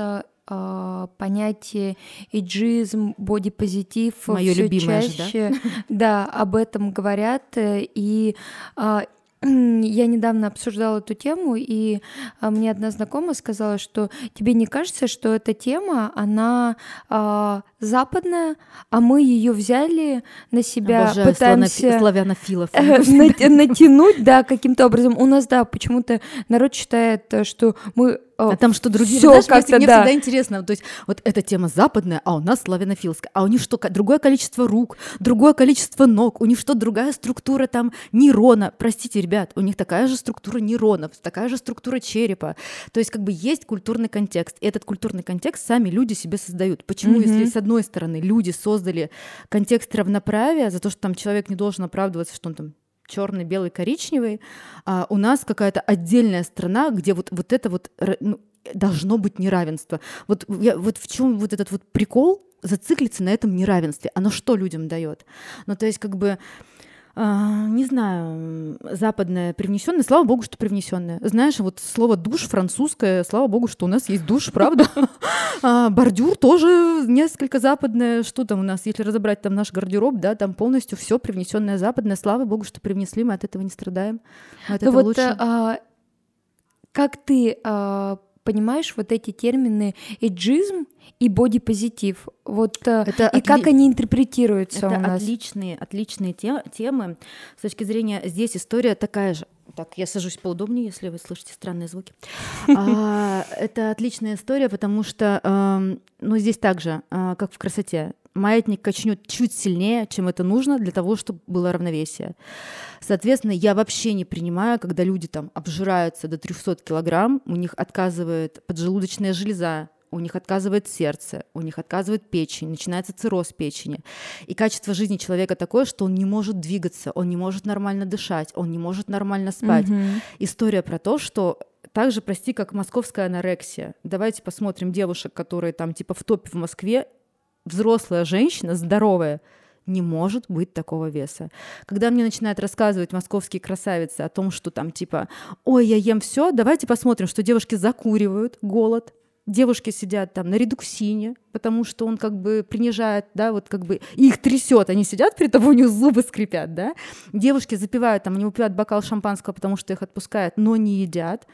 A: э, понятие иджизм, бодипозитив
B: все
A: чаще,
B: же,
A: да? да, об этом говорят, э, и а, я недавно обсуждала эту тему, и а, мне одна знакомая сказала, что тебе не кажется, что эта тема, она а, западная, а мы ее взяли на себя,
B: Обожаю
A: пытаемся
B: славянофилов. (laughs)
A: натянуть, да, каким-то образом. У нас, да, почему-то народ считает, что мы
B: а там что другие, Всё знаешь, как-то, мне да. всегда интересно, то есть вот эта тема западная, а у нас славянофилская, а у них что, другое количество рук, другое количество ног, у них что, другая структура там нейрона, простите, ребят, у них такая же структура нейронов, такая же структура черепа, то есть как бы есть культурный контекст, и этот культурный контекст сами люди себе создают. Почему, mm-hmm. если с одной стороны люди создали контекст равноправия за то, что там человек не должен оправдываться, что он там черный, белый, коричневый, а у нас какая-то отдельная страна, где вот, вот это вот ну, должно быть неравенство. Вот, я, вот в чем вот этот вот прикол зациклиться на этом неравенстве? Оно что людям дает? Ну, то есть как бы а, не знаю, западное привнесенное, слава богу, что привнесенное. Знаешь, вот слово душ французское, слава богу, что у нас есть душ, правда? (laughs) А, бордюр тоже несколько западное. Что там у нас, если разобрать там наш гардероб, да, там полностью все привнесенное западное. Слава богу, что привнесли, мы от этого не страдаем. От
A: ну этого лучше. А, как ты понимаешь вот эти термины эйджизм и бодипозитив. Вот э, это и отли... как они интерпретируются
B: это
A: у нас?
B: отличные, отличные те, темы. С точки зрения здесь история такая же. Так, я сажусь поудобнее, если вы слышите странные звуки. (laughs) А, это отличная история, потому что, ну, здесь также, а, как в красоте, маятник качнет чуть сильнее, чем это нужно для того, чтобы было равновесие. Соответственно, я вообще не принимаю, когда люди там обжираются до 300 килограмм, у них отказывает поджелудочная железа, у них отказывает сердце, у них отказывает печень, начинается цирроз печени. И качество жизни человека такое, что он не может двигаться, он не может нормально дышать, он не может нормально спать. Mm-hmm. История про то, что также, прости, как московская анорексия. Давайте посмотрим девушек, которые там типа в топе в Москве. Взрослая женщина, здоровая, не может быть такого веса. Когда мне начинают рассказывать московские красавицы о том, что там типа, ой, я ем все, давайте посмотрим, что девушки закуривают голод, девушки сидят там на редуксине, потому что он как бы принижает, да, вот как бы их трясет, они сидят при того, у них зубы скрипят, да. Девушки запивают, там, они выпивают бокал шампанского, потому что их отпускают, но не едят.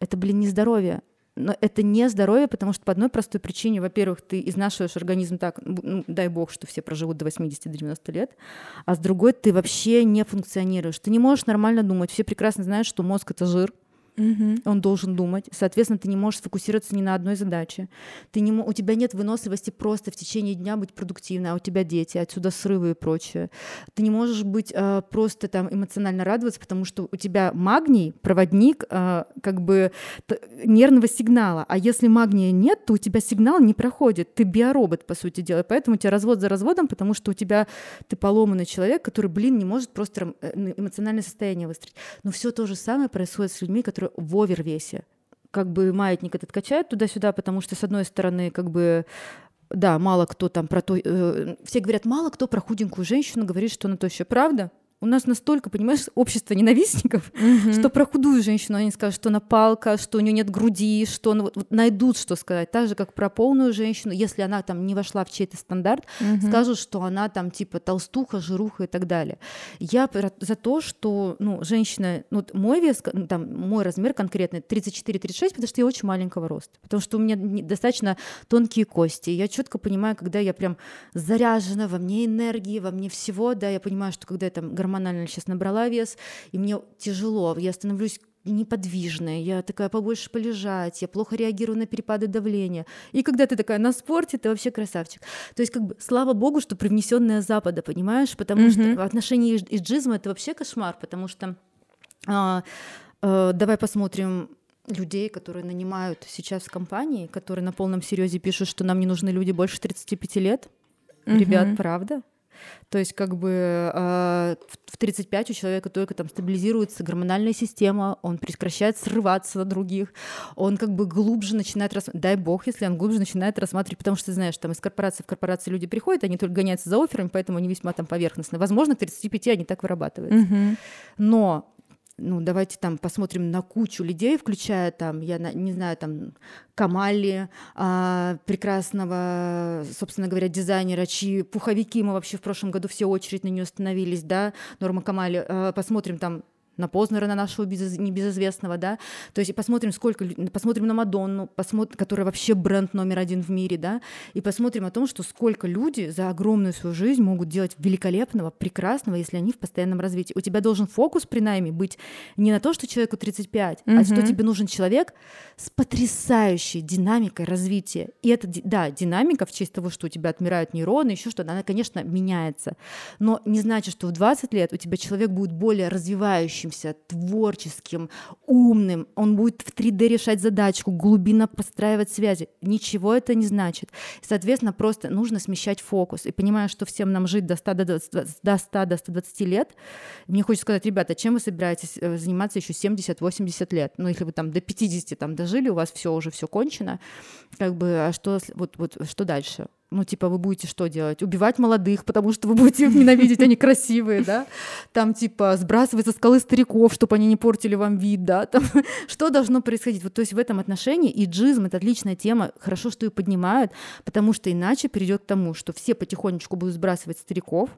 B: Это, блин, не здоровье. Но это не здоровье, потому что по одной простой причине, во-первых, ты изнашиваешь организм так, ну, дай бог, что все проживут до 80-90 лет, а с другой ты вообще не функционируешь. Ты не можешь нормально думать. Все прекрасно знают, что мозг — это жир, Угу. Он должен думать. Соответственно, ты не можешь сфокусироваться ни на одной задаче. Ты не, у тебя нет выносливости просто в течение дня быть продуктивной, а у тебя дети, отсюда срывы и прочее. Ты не можешь быть э, просто там эмоционально радоваться, потому что у тебя магний, проводник э, как бы нервного сигнала. А если магния нет, то у тебя сигнал не проходит. Ты биоробот, по сути дела. Поэтому у тебя развод за разводом, потому что у тебя ты поломанный человек, который, блин, не может просто э, эмоциональное состояние выстроить. Но все то же самое происходит с людьми, которые в овервесе. Как бы маятник этот качает туда-сюда, потому что, с одной стороны, как бы да, мало кто там про то... Э, все говорят, мало кто про худенькую женщину говорит, что она то еще правда. У нас настолько, понимаешь, общество ненавистников, mm-hmm. что про худую женщину они скажут, что она палка, что у нее нет груди, что она, вот, вот найдут, что сказать. Так же, как про полную женщину, если она там не вошла в чей-то стандарт, mm-hmm. скажут, что она там типа толстуха, жируха и так далее. Я за то, что ну, женщина, ну, мой вес, ну, там, мой размер конкретный 34-36, потому что я очень маленького роста, потому что у меня достаточно тонкие кости. Я четко понимаю, когда я прям заряжена, во мне энергии, во мне всего, да, я понимаю, что когда я там гормонально сейчас набрала вес, и мне тяжело, я становлюсь неподвижная, я такая побольше полежать, я плохо реагирую на перепады давления. И когда ты такая на спорте, ты вообще красавчик. То есть, как бы, слава богу, что привнесенная Запада, понимаешь? Потому mm-hmm. что в отношении иджизма это вообще кошмар, потому что а, а, давай посмотрим людей, которые нанимают сейчас в компании, которые на полном серьезе пишут, что нам не нужны люди больше 35 лет. Mm-hmm. Ребят, правда? То есть как бы э, в 35 у человека только там стабилизируется гормональная система, он прекращает срываться на других, он как бы глубже начинает рассматривать, дай бог, если он глубже начинает рассматривать, потому что ты знаешь, там из корпорации в корпорации люди приходят, они только гоняются за офферами, поэтому они весьма там поверхностны. Возможно, к 35 они так вырабатываются. Mm-hmm. Но ну, давайте там посмотрим на кучу людей, включая там, я не знаю, там, Камали, а, прекрасного, собственно говоря, дизайнера, чьи пуховики мы вообще в прошлом году все очередь на нее остановились, да, Норма Камали, а, посмотрим там на Познера, на нашего без, небезызвестного, да, то есть и посмотрим, сколько, посмотрим на Мадонну, посмотрим, которая вообще бренд номер один в мире, да, и посмотрим о том, что сколько люди за огромную свою жизнь могут делать великолепного, прекрасного, если они в постоянном развитии. У тебя должен фокус при найме быть не на то, что человеку 35, mm-hmm. а что тебе нужен человек с потрясающей динамикой развития. И это, да, динамика в честь того, что у тебя отмирают нейроны, еще что-то, она, конечно, меняется, но не значит, что в 20 лет у тебя человек будет более развивающим развивающимся, творческим, умным, он будет в 3D решать задачку, глубинно постраивать связи. Ничего это не значит. Соответственно, просто нужно смещать фокус. И понимая, что всем нам жить до 100, до, 20, до 100, до 120 лет, мне хочется сказать, ребята, чем вы собираетесь э, заниматься еще 70-80 лет? Ну, если вы там до 50 там дожили, у вас все уже все кончено, как бы, а что, вот, вот, что дальше? Ну, типа, вы будете что делать? Убивать молодых, потому что вы будете их ненавидеть, они красивые, да? Там, типа, сбрасывать со скалы стариков, чтобы они не портили вам вид, да? Там, (laughs) что должно происходить? Вот, то есть в этом отношении и джизм — это отличная тема, хорошо, что ее поднимают, потому что иначе перейдет к тому, что все потихонечку будут сбрасывать стариков,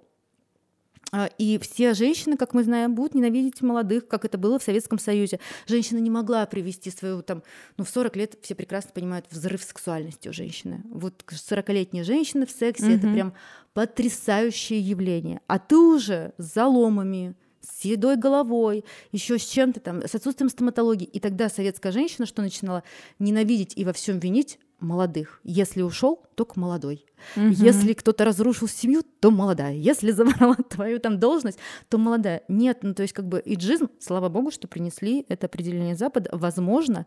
B: и все женщины, как мы знаем, будут ненавидеть молодых, как это было в Советском Союзе. Женщина не могла привести свою там, ну, в 40 лет все прекрасно понимают взрыв сексуальности у женщины. Вот 40-летняя женщина в сексе mm-hmm. это прям потрясающее явление. А ты уже с заломами, с едой головой, еще с чем-то там, с отсутствием стоматологии. И тогда советская женщина что начинала? Ненавидеть и во всем винить молодых. Если ушел, только молодой.
A: Мгм.
B: Если кто-то разрушил семью, то молодая. Если (laughs) забрала твою там должность, то молодая. Нет, ну то есть как бы иджизм, слава богу, что принесли это определение Запада. Возможно,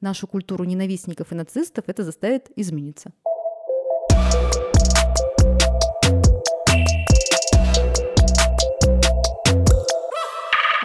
B: нашу культуру ненавистников и нацистов это заставит измениться.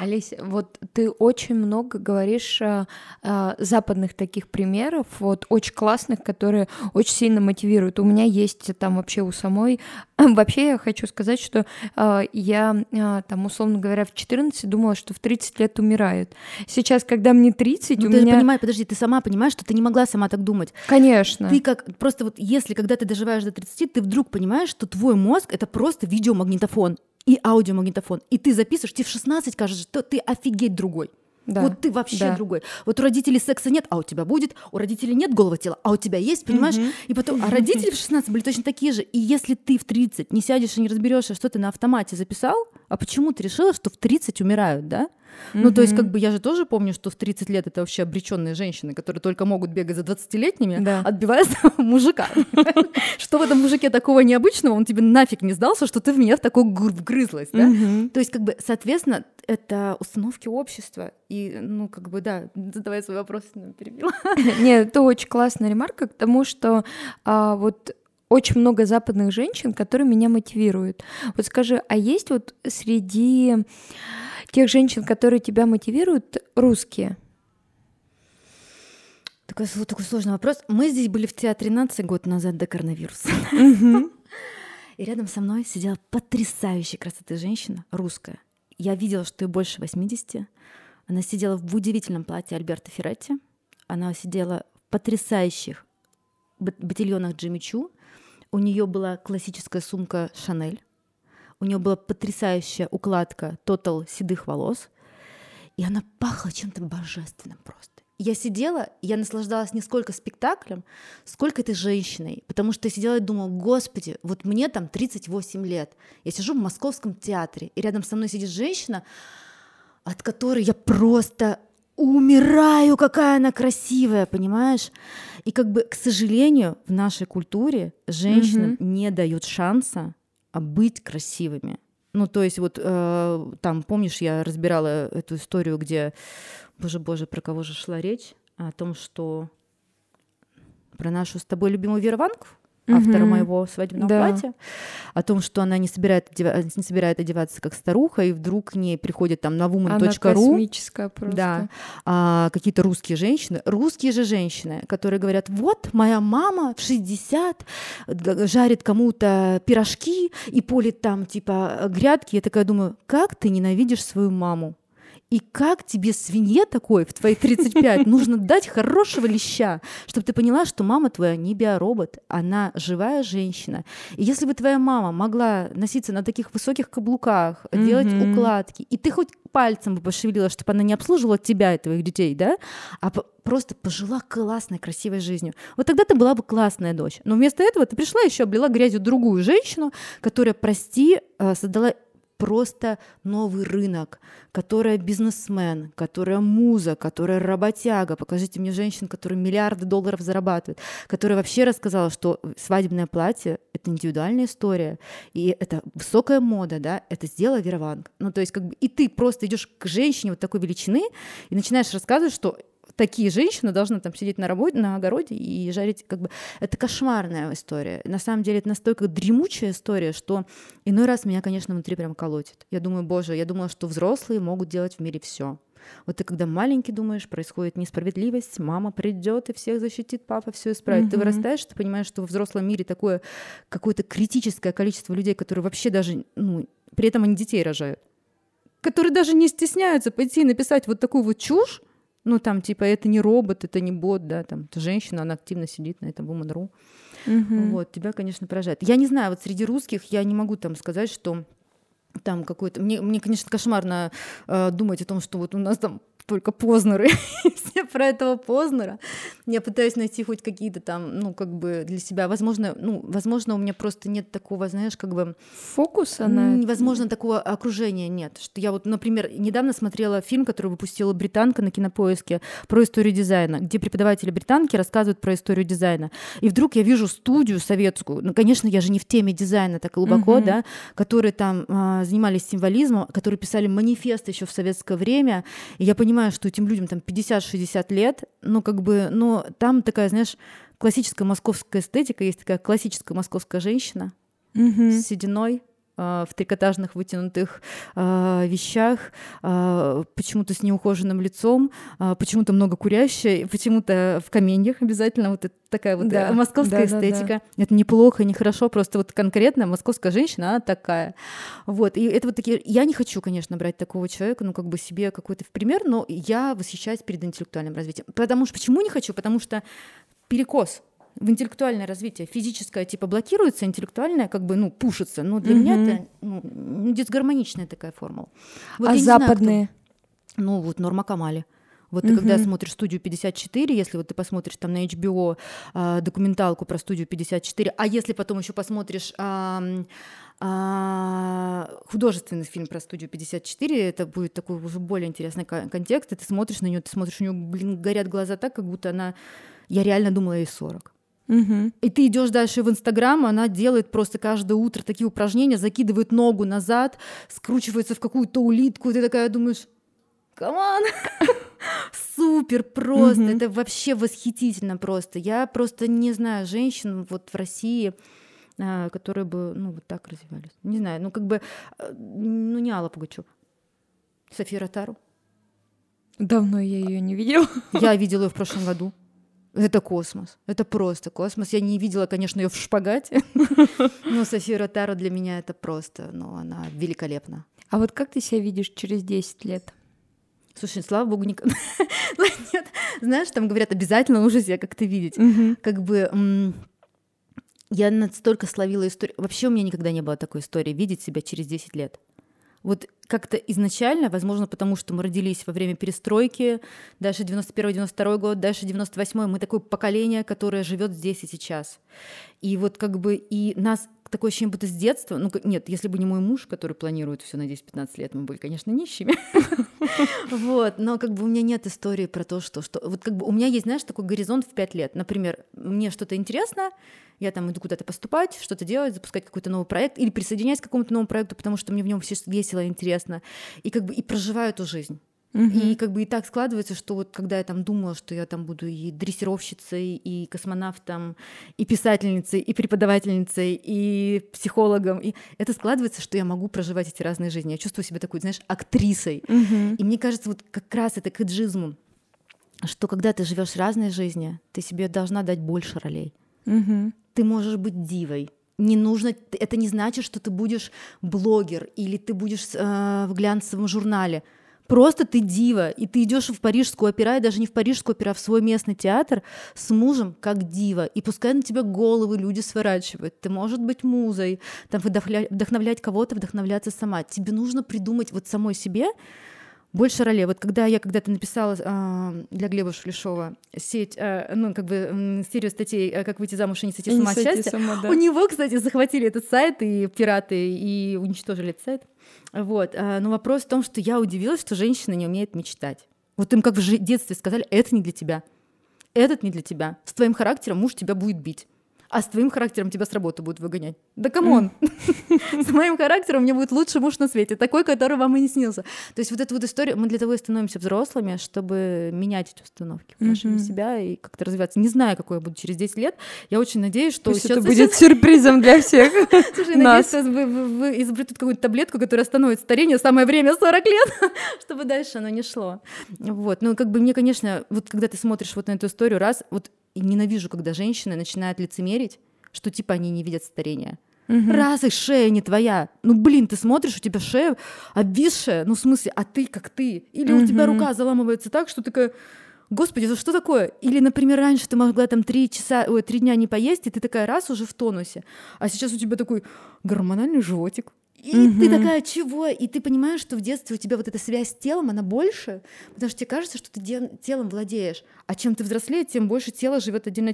A: Олеся, вот ты очень много говоришь а, а, западных таких примеров, вот очень классных, которые очень сильно мотивируют. У меня есть там вообще у самой. (clears throat) Вообще я хочу сказать, что а, я а, там, условно говоря, в 14 думала, что в 30 лет умирают. Сейчас, когда мне 30,
B: Ну
A: у
B: ты же
A: меня...
B: понимаешь, подожди, ты сама понимаешь, что ты не могла сама так думать.
A: Конечно.
B: Ты как просто вот если когда ты доживаешь до 30, ты вдруг понимаешь, что твой мозг это просто видеомагнитофон и аудиомагнитофон. И ты записываешь, тебе в 16 кажется, что ты офигеть другой.
A: Да,
B: Вот ты вообще
A: да.
B: другой. Вот у родителей секса нет, а у тебя будет. У родителей нет голого тела, а у тебя есть, понимаешь? И потом, а родители в 16 были точно такие же. И если ты в 30 не сядешь и не разберешься, что ты на автомате записал, а почему ты решила, что в 30 умирают, да? Ну, то есть, как бы я же тоже помню, что в 30 лет это вообще обреченные женщины, которые только могут бегать за 20-летними,
A: Да.
B: отбивая (laughs) мужика. (laughs) Что в этом мужике такого необычного, он тебе нафиг не сдался, что ты в меня в такой гр- вгрызлась, да? То есть, как бы, соответственно, это установки общества. И, ну, как бы, да, (laughs) задавай свой вопрос, перебила.
A: Нет, это очень классная ремарка к тому, что а, вот очень много западных женщин, которые меня мотивируют. Вот скажи, а есть вот среди тех женщин, которые тебя мотивируют, русские?
B: Такой, такой сложный вопрос. Мы здесь были в театре нации год назад до коронавируса. И рядом со мной сидела потрясающей красоты женщина, русская. Я видела, что ей больше 80. Она сидела в удивительном платье Альберта Ферретти. Она сидела в потрясающих ботильонах Джимми Чу. У нее была классическая сумка Шанель. У нее была потрясающая укладка Тотал седых волос. И она пахла чем-то божественным просто. Я сидела, я наслаждалась не сколько спектаклем, сколько этой женщиной. Потому что я сидела и думала, господи, вот мне там 38 лет. Я сижу в московском театре, и рядом со мной сидит женщина, от которой я просто умираю, какая она красивая, понимаешь? И как бы, к сожалению, в нашей культуре женщинам не дают шанса а, быть красивыми. Ну, то есть вот э, там, помнишь, я разбирала эту историю, где, боже, боже, про кого же шла речь? О том, что про нашу с тобой любимую Веру Ванг, автора
A: Мгм.
B: моего свадебного
A: Да.
B: платья, о том, что она не собирает, не собирает одеваться как старуха, и вдруг к ней приходит там на woman.ru да, а, какие-то русские женщины, русские же женщины, которые говорят, вот моя мама в 60 г- жарит кому-то пирожки и полит там типа грядки. Я такая думаю, как ты ненавидишь свою маму? И как тебе, свинье такой, в твои 35, нужно дать хорошего леща, чтобы ты поняла, что мама твоя не биоробот, она живая женщина. И если бы твоя мама могла носиться на таких высоких каблуках, делать
A: Мгм.
B: укладки, и ты хоть пальцем бы пошевелила, чтобы она не обслуживала тебя и твоих детей, да, а просто пожила классной, красивой жизнью. Вот тогда ты была бы классная дочь. Но вместо этого ты пришла еще облила грязью другую женщину, которая, прости, э, создала просто новый рынок, которая бизнесмен, которая муза, которая работяга. Покажите мне женщин, которые миллиарды долларов зарабатывают, которая вообще рассказала, что свадебное платье — это индивидуальная история, и это высокая мода, да, это сделала Вера Ванг. Ну, то есть как бы и ты просто идешь к женщине вот такой величины и начинаешь рассказывать, что такие женщины должны там сидеть на работе, на огороде и жарить, как бы, это кошмарная история. На самом деле это настолько дремучая история, что иной раз меня, конечно, внутри прям колотит. Я думаю, боже, я думала, что взрослые могут делать в мире все. Вот ты когда маленький думаешь, происходит несправедливость, мама придет и всех защитит, папа все исправит. Ты
A: Мгм.
B: вырастаешь, ты понимаешь, что во взрослом мире такое какое-то критическое количество людей, которые вообще даже, ну, при этом они детей рожают, которые даже не стесняются пойти и написать вот такую вот чушь, ну, там, типа, это не робот, это не бот, да, там, это женщина, она активно сидит на этом Woman.ru.
A: Мгм.
B: Вот, тебя, конечно, поражает. Я не знаю, вот среди русских я не могу там сказать, что там какой-то... Мне, мне конечно, кошмарно э, думать о том, что вот у нас там только Познеры, (laughs) все про этого Познера. Я пытаюсь найти хоть какие-то там, ну, как бы для себя, возможно, ну, возможно, у меня просто нет такого, знаешь, как бы...
A: Фокуса на...
B: Возможно, такого окружения нет. Что я вот, например, недавно смотрела фильм, который выпустила британка на кинопоиске про историю дизайна, где преподаватели британки рассказывают про историю дизайна. И вдруг я вижу студию советскую, ну, конечно, я же не в теме дизайна так глубоко, да, которые там а, занимались символизмом, которые писали манифесты еще в советское время, и я понимаю, что этим людям там 50-60 лет, ну, как бы, но там такая, знаешь, классическая московская эстетика, есть такая классическая московская женщина
A: угу.
B: с сединой, в трикотажных вытянутых э, вещах, э, почему-то с неухоженным лицом, э, почему-то много курящая, почему-то в каменьях обязательно вот это такая вот да, московская да, эстетика. Да, да. Это неплохо, не хорошо, просто вот конкретно московская женщина, она такая. Вот, и это вот такие... Я не хочу, конечно, брать такого человека, ну, как бы себе какой-то в пример, но я восхищаюсь перед интеллектуальным развитием. Потому что... Почему не хочу? Потому что перекос в интеллектуальное развитие. Физическое типа блокируется, интеллектуальное как бы, ну, пушится. Но для угу. меня это ну, дисгармоничная такая формула.
A: Вот а западные?
B: Знаю, кто... Ну, вот Норма Камали. Вот ты когда смотришь студию 54, если вот ты посмотришь там на HBO а, документалку про студию 54, а если потом еще посмотришь а, а, художественный фильм про студию 54, это будет такой уже более интересный контекст, и ты смотришь на нее, ты смотришь, у нее, блин, горят глаза так, как будто она, я реально думала ей 40.
A: Угу.
B: И ты идешь дальше в Инстаграм, она делает просто каждое утро такие упражнения, закидывает ногу назад, скручивается в какую-то улитку, и ты такая думаешь, come on, (laughs) супер просто, угу. это вообще восхитительно просто. Я просто не знаю женщин вот в России, а, которые бы, ну, вот так развивались. Не знаю, ну, как бы, а, ну, не Алла Пугачева. София Ротару.
A: Давно я ее не видела.
B: Я видела ее в прошлом году. Это космос. Это просто космос. Я не видела, конечно, ее в шпагате, (laughs) но София Ротару для меня это просто, ну, она великолепна.
A: А вот как ты себя видишь через 10 лет?
B: Слушай, слава богу, никогда. (laughs) Нет, знаешь, там говорят, обязательно нужно себя как-то видеть. Как бы я настолько словила историю. Вообще у меня никогда не было такой истории видеть себя через 10 лет. Вот как-то изначально, возможно, потому что мы родились во время перестройки, дальше 91-92 год, дальше 98 мы такое поколение, которое живет здесь и сейчас. И вот как бы и нас такое ощущение, будто с детства, ну нет, если бы не мой муж, который планирует все на 10-15 лет, мы были, конечно, нищими. (laughs) Вот, но как бы у меня нет истории про то, что, что вот как бы у меня есть, знаешь, такой горизонт в 5 лет. Например, мне что-то интересно, я там иду куда-то поступать, что-то делать, запускать какой-то новый проект или присоединяюсь к какому-то новому проекту, потому что мне в нем все весело и интересно, и как бы и проживаю эту жизнь. И как бы и так складывается, что вот когда я там думала, что я там буду и дрессировщицей, и космонавтом, и писательницей, и преподавательницей, и психологом, и это складывается, что я могу проживать эти разные жизни. Я чувствую себя такой, знаешь, актрисой. И мне кажется, вот как раз это к эйджизму, что когда ты живешь разные жизни, ты себе должна дать больше ролей. Ты можешь быть дивой, не нужно, это не значит, что ты будешь блогер или ты будешь э, в глянцевом журнале. Просто ты дива, и ты идешь в парижскую опера, и даже не в парижскую оперу, а в свой местный театр с мужем как дива. И пускай на тебя головы люди сворачивают. Ты можешь быть музой, там вдохновлять кого-то, вдохновляться сама. Тебе нужно придумать вот самой себе больше ролей. Вот когда я когда-то написала э, для Глеба Шулешова сеть, э, ну, как бы серию статей «Как выйти замуж и не сойти с ума счастья», сама, да. у него, кстати, захватили этот сайт, и пираты, и уничтожили этот сайт. Вот. Э, но вопрос в том, что я удивилась, что женщина не умеет мечтать. Вот им как в детстве сказали, это не для тебя. Этот не для тебя. С твоим характером муж тебя будет бить а с твоим характером тебя с работы будут выгонять. Да come on! (laughs) С моим характером мне будет лучший муж на свете, такой, который вам и не снился. То есть вот эту вот историю, мы для того и становимся взрослыми, чтобы менять эти установки в себя и как-то развиваться. Не знаю, какой я буду через 10 лет. Я очень надеюсь, что...
A: Пусть это будет сюрпризом для (laughs) всех
B: Слушай, надеюсь, вы изобретут какую-то таблетку, которая остановит старение самое время 40 лет, (laughs) чтобы дальше оно не шло. Вот. Ну, как бы мне, конечно, вот когда ты смотришь вот на эту историю, раз, вот и ненавижу, когда женщины начинают лицемерить, что типа они не видят старения. Угу. Раз и шея не твоя. Ну, блин, ты смотришь, у тебя шея обвисшая. Ну, в смысле, а ты как ты? Или угу. у тебя рука заламывается так, что такая... Господи, это что такое? Или, например, раньше ты могла там три часа, ой, три дня не поесть, и ты такая раз уже в тонусе, а сейчас у тебя такой гормональный животик, И mm-hmm. ты такая, чего? И ты понимаешь, что в детстве у тебя вот эта связь с телом, она больше, потому что тебе кажется, что ты де- телом владеешь. А чем ты взрослеешь, тем больше тело живет отдельно.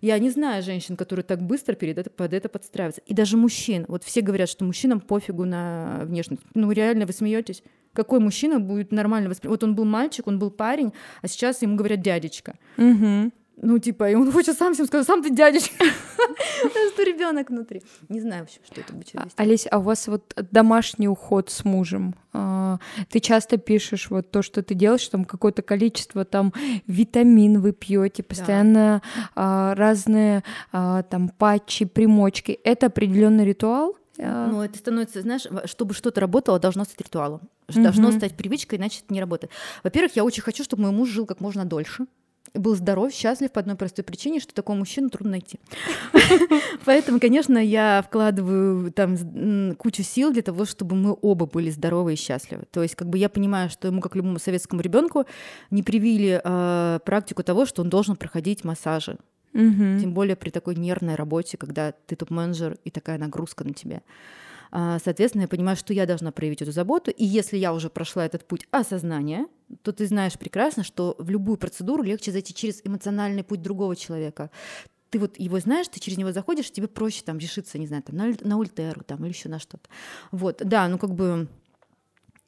B: Я не знаю женщин, которые так быстро перед это, под это подстраиваются. И даже мужчин. Вот все говорят, что мужчинам пофигу на внешность. Ну, реально, вы смеетесь? Какой мужчина будет нормально воспринимать? Вот он был мальчик, он был парень, а сейчас ему говорят дядечка.
A: Mm-hmm.
B: Ну, типа, и он хочет сам всем сказать, сам ты дядечка. (laughs) Что ребенок внутри. Не знаю вообще, что это будет.
A: Олесь, а у вас вот домашний уход с мужем? А, ты часто пишешь вот то, что ты делаешь, там какое-то количество там витамин вы пьете, постоянно а, разные а, там патчи, примочки. Это определенный ритуал?
B: Ну, это становится, знаешь, чтобы что-то работало, должно стать ритуалом. Должно стать привычкой, иначе это не работает. Во-первых, я очень хочу, чтобы мой муж жил как можно дольше был здоров, счастлив по одной простой причине, что такого мужчину трудно найти. (laughs) Поэтому, конечно, я вкладываю там кучу сил для того, чтобы мы оба были здоровы и счастливы. То есть, как бы я понимаю, что ему, как любому советскому ребенку, не привили э, практику того, что он должен проходить массажи. Тем более при такой нервной работе, когда ты топ-менеджер и такая нагрузка на тебя. А, соответственно, я понимаю, что я должна проявить эту заботу. И если я уже прошла этот путь осознания, то ты знаешь прекрасно, что в любую процедуру легче зайти через эмоциональный путь другого человека ты вот его знаешь, ты через него заходишь, тебе проще там решиться, не знаю, там, на, на ультеру там, или еще на что-то. Вот, да, ну как бы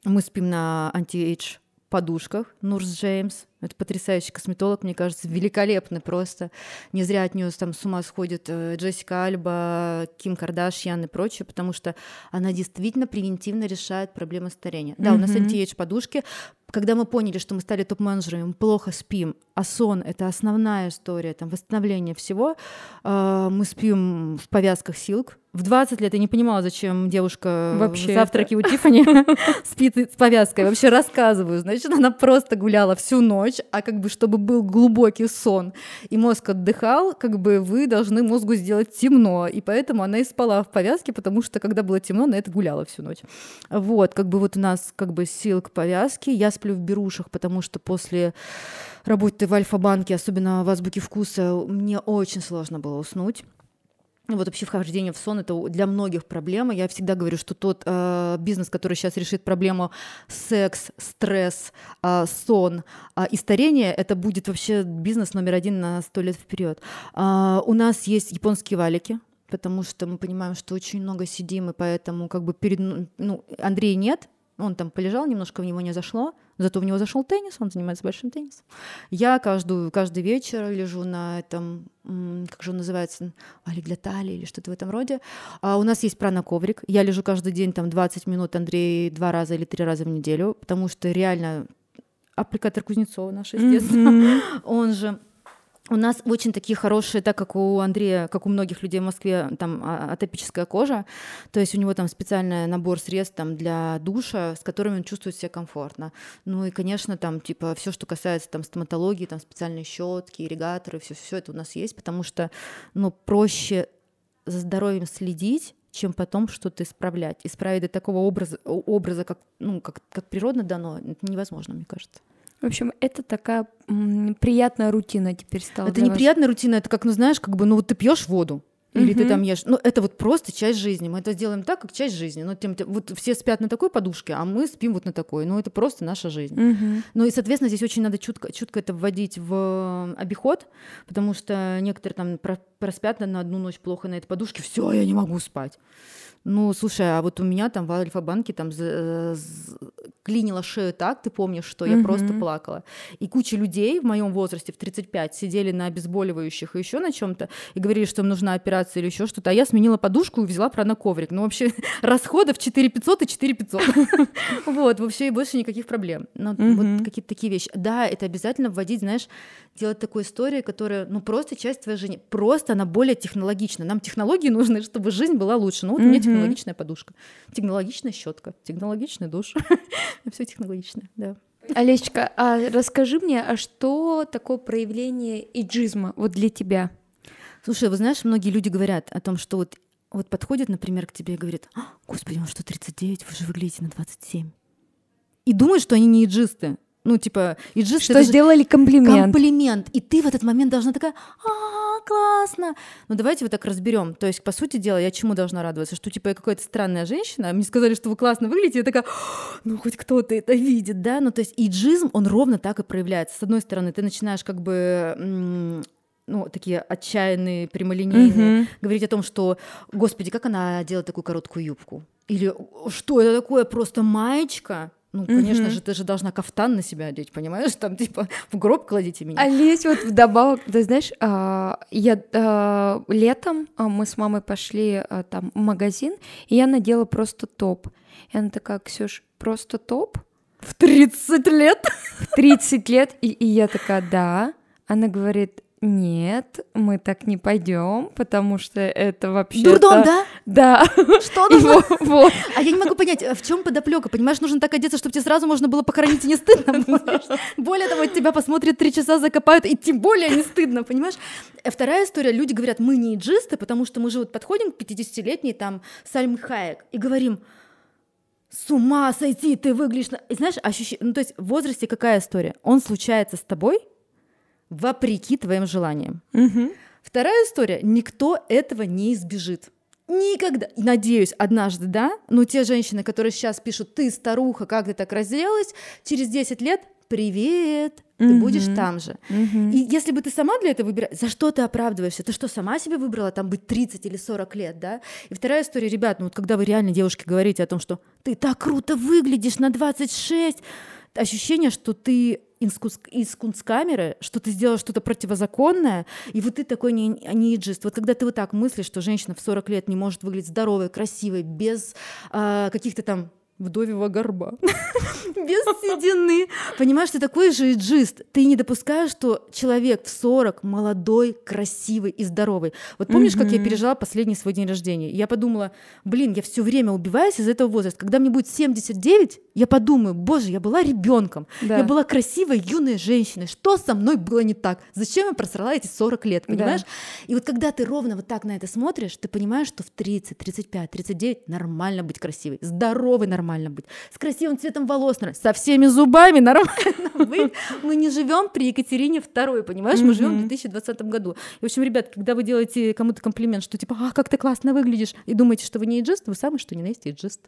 B: мы спим на anti-age подушках, Nurse Jamie, это потрясающий косметолог, мне кажется, великолепный просто. Не зря от нее там с ума сходит э, Джессика Альба, Ким Кардашьян и прочее, потому что она действительно превентивно решает проблемы старения. Да, mm-hmm. у нас anti-age подушки, когда мы поняли, что мы стали топ-менеджерами, мы плохо спим, а сон — это основная история, там, восстановление всего, э, мы спим в повязках silk. В 20 лет я не понимала, зачем девушка Вообще в завтраке это... у Тиффани (laughs) спит с повязкой. Вообще рассказываю. Значит, она просто гуляла всю ночь, а как бы чтобы был глубокий сон, и мозг отдыхал, как бы вы должны мозгу сделать темно, и поэтому она и спала в повязке, потому что когда было темно, на это гуляла всю ночь. Вот, как бы вот у нас как бы силк повязки, я сплю в берушах, потому что после работы в Альфа-банке, особенно в Азбуке вкуса, мне очень сложно было уснуть. Вот вообще вхождение в сон это для многих проблема. Я всегда говорю, что тот э, бизнес, который сейчас решит проблему секс, стресс, э, сон э, и старение, это будет вообще бизнес номер один на сто лет вперед. Э, у нас есть японские валики, потому что мы понимаем, что очень много сидим, и поэтому как бы перед... Ну, Андрея нет, он там полежал, немножко в него не зашло, зато в него зашел теннис, он занимается большим теннисом. Я каждую, каждый вечер лежу на этом, как же он называется, али для талии или что-то в этом роде. А у нас есть прана-коврик. Я лежу каждый день там 20 минут, Андрей два раза или три раза в неделю, потому что реально аппликатор Кузнецова наш, естественно, mm-hmm. (laughs) он же у нас очень такие хорошие, так как у Андрея, как у многих людей в Москве, там а, атопическая кожа, то есть у него там специальный набор средств там, для душа, с которыми он чувствует себя комфортно. Ну и, конечно, там типа все, что касается там стоматологии, там специальные щетки, ирригаторы, все, все это у нас есть, потому что, ну, проще за здоровьем следить, чем потом что-то исправлять. Исправить до такого образа, образа как, ну, как, как природно дано, невозможно, мне кажется.
A: В общем, это такая м, приятная рутина теперь стала.
B: Это неприятная вас. рутина, это как, ну знаешь, как бы, ну вот ты пьешь воду, или угу. ты там ешь. Ну, это вот просто часть жизни. Мы это делаем так, как часть жизни. Ну, тем, вот все спят на такой подушке, а мы спим вот на такой. Ну, это просто наша жизнь. Угу. Ну, и, соответственно, здесь очень надо чутко, чутко это вводить в обиход, потому что некоторые там проспят на одну ночь плохо на этой подушке, все, я не могу спать. Ну, слушай, а вот у меня там в Альфа-банке там клинила шею так, ты помнишь, что я mm-hmm. просто плакала. И куча людей в моем возрасте, в 35, сидели на обезболивающих и еще на чем-то, и говорили, что им нужна операция или еще что-то. А я сменила подушку и взяла прано-коврик. Ну, вообще, (laughs) расходов 4 500 и 4 500. (laughs) Вот, вообще, и больше никаких проблем. Ну, вот какие-то такие вещи. Да, это обязательно вводить, знаешь, делать такую историю, которая, ну, просто часть твоей жизни. Просто она более технологична. Нам технологии нужны, чтобы жизнь была лучше. Ну, вот меня технологичная подушка, технологичная щетка, технологичный душ. (laughs) Все технологичное, да.
A: Олечка, а расскажи мне, а что такое проявление иджизма вот для тебя?
B: Слушай, вы знаешь, многие люди говорят о том, что вот, вот подходит, например, к тебе и говорит, а, господи, он что, 39, вы же выглядите на 27. И думают, что они не иджисты. Ну, типа, иджисты...
A: Что сделали комплимент.
B: Комплимент. И ты в этот момент должна такая, а а, классно. Ну давайте вот так разберем. То есть, по сути дела, я чему должна радоваться? Что типа я какая-то странная женщина, мне сказали, что вы классно выглядите, я такая, ну хоть кто-то это видит, да? Ну то есть иджизм, он ровно так и проявляется. С одной стороны, ты начинаешь как бы ну, такие отчаянные, прямолинейные, mm-hmm. говорить о том, что, господи, как она делает такую короткую юбку? Или что это такое, просто маечка? Ну, конечно mm-hmm. же, ты же должна кафтан на себя одеть, понимаешь? Там, типа, в гроб кладите меня.
A: А лезь вот вдобавок, ты знаешь, а, я а, летом а, мы с мамой пошли там в магазин, и я надела просто топ. И она такая, Ксюш, просто топ?
B: В 30 лет? (laughs)
A: В 30 лет, и, и я такая, да. Она говорит, нет, мы так не пойдем, потому что это вообще.
B: Дурдом, да?
A: Да.
B: Что нужно? Вот. А я не могу понять, в чем подоплека? Понимаешь, нужно так одеться, чтобы тебе сразу можно было похоронить и не стыдно. (laughs) Более того, тебя посмотрят три часа, закопают, и тем более не стыдно, понимаешь? Вторая история, люди говорят, мы не иджисты, потому что мы же вот подходим к 50-летней там Сальм Хаек и говорим, с ума сойти, ты выглядишь... И знаешь, ощущение... Ну, то есть в возрасте какая история? Он случается с тобой, вопреки твоим желаниям.
A: Угу.
B: Вторая история. Никто этого не избежит. Никогда. Надеюсь, однажды, да? Но те женщины, которые сейчас пишут, ты старуха, как ты так разделалась, через 10 лет привет, ты будешь там же.
A: mm
B: И если бы ты сама для этого выбираешь, за что ты оправдываешься? Ты что, сама себе выбрала там быть 30 или 40 лет, да? И вторая история, ребят, ну вот когда вы реально девушке говорите о том, что ты так круто выглядишь на 26, ощущение, что ты из кунсткамеры, что ты сделал что-то противозаконное, и вот ты такой не, не иджист. Вот когда ты вот так мыслишь, что женщина в 40 лет не может выглядеть здоровой, красивой, без э, каких-то там вдовьего горба, (laughs) без седины. Понимаешь, ты такой же иджист. Ты не допускаешь, что человек в 40 молодой, красивый и здоровый. Вот помнишь, как я пережила последний свой день рождения? Я подумала, блин, я все время убиваюсь из этого возраста. Когда мне будет 79, я подумаю, боже, я была ребенком, я была красивой юной женщиной. Что со мной было не так? Зачем я просрала эти 40 лет, понимаешь? И вот когда ты ровно вот так на это смотришь, ты понимаешь, что в 30, 35, 39 нормально быть красивой, здоровой нормально нормально быть, с красивым цветом волос, со всеми зубами нормально (laughs) быть. Мы не живем при Екатерине II, понимаешь? Мы живем в 2020 году. И, в общем, ребят, когда вы делаете кому-то комплимент, что типа, а, как ты классно выглядишь, и думаете, что вы не иджист, вы самый что ни на есть иджист.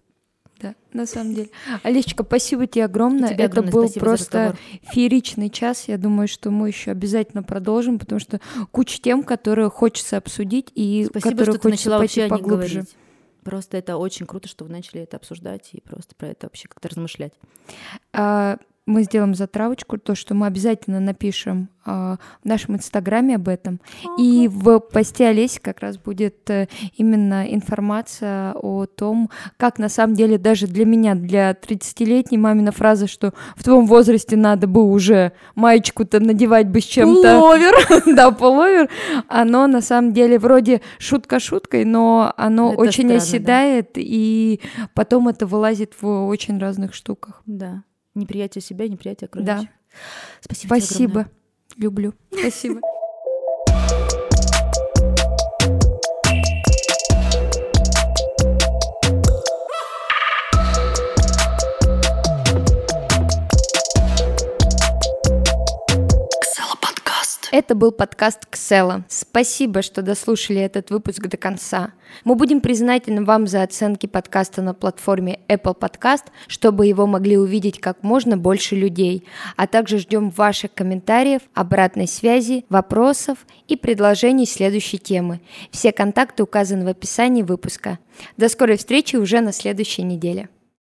A: Да, на самом деле. Алисечка, спасибо тебе огромное. Тебе Это был просто фееричный час. Я думаю, что мы еще обязательно продолжим, потому что куча тем, которые хочется обсудить и
B: спасибо,
A: которые
B: что
A: хочется пойти поглубже. Говорить.
B: Просто это очень круто, что вы начали это обсуждать и просто про это вообще как-то размышлять.
A: А, мы сделаем затравочку, то, что мы обязательно напишем э, в нашем инстаграме об этом. Okay. И в посте Олеси как раз будет э, именно информация о том, как на самом деле даже для меня, для 30-летней мамина фраза, что в твоем возрасте надо бы уже маечку-то надевать бы с чем-то.
B: Пуловер! (laughs)
A: да, пуловер. Оно на самом деле вроде шутка шуткой, но оно очень оседает, да. и потом это вылазит в очень разных штуках.
B: Да неприятие себя, неприятие окружающих.
A: Да. Спасибо. Спасибо. Люблю. Спасибо. Это был подкаст Ксела. Спасибо, что дослушали этот выпуск до конца. Мы будем признательны вам за оценки подкаста на платформе Apple Podcast, чтобы его могли увидеть как можно больше людей, а также ждем ваших комментариев, обратной связи, вопросов и предложений следующей темы. Все контакты указаны в описании выпуска. До скорой встречи уже на следующей неделе.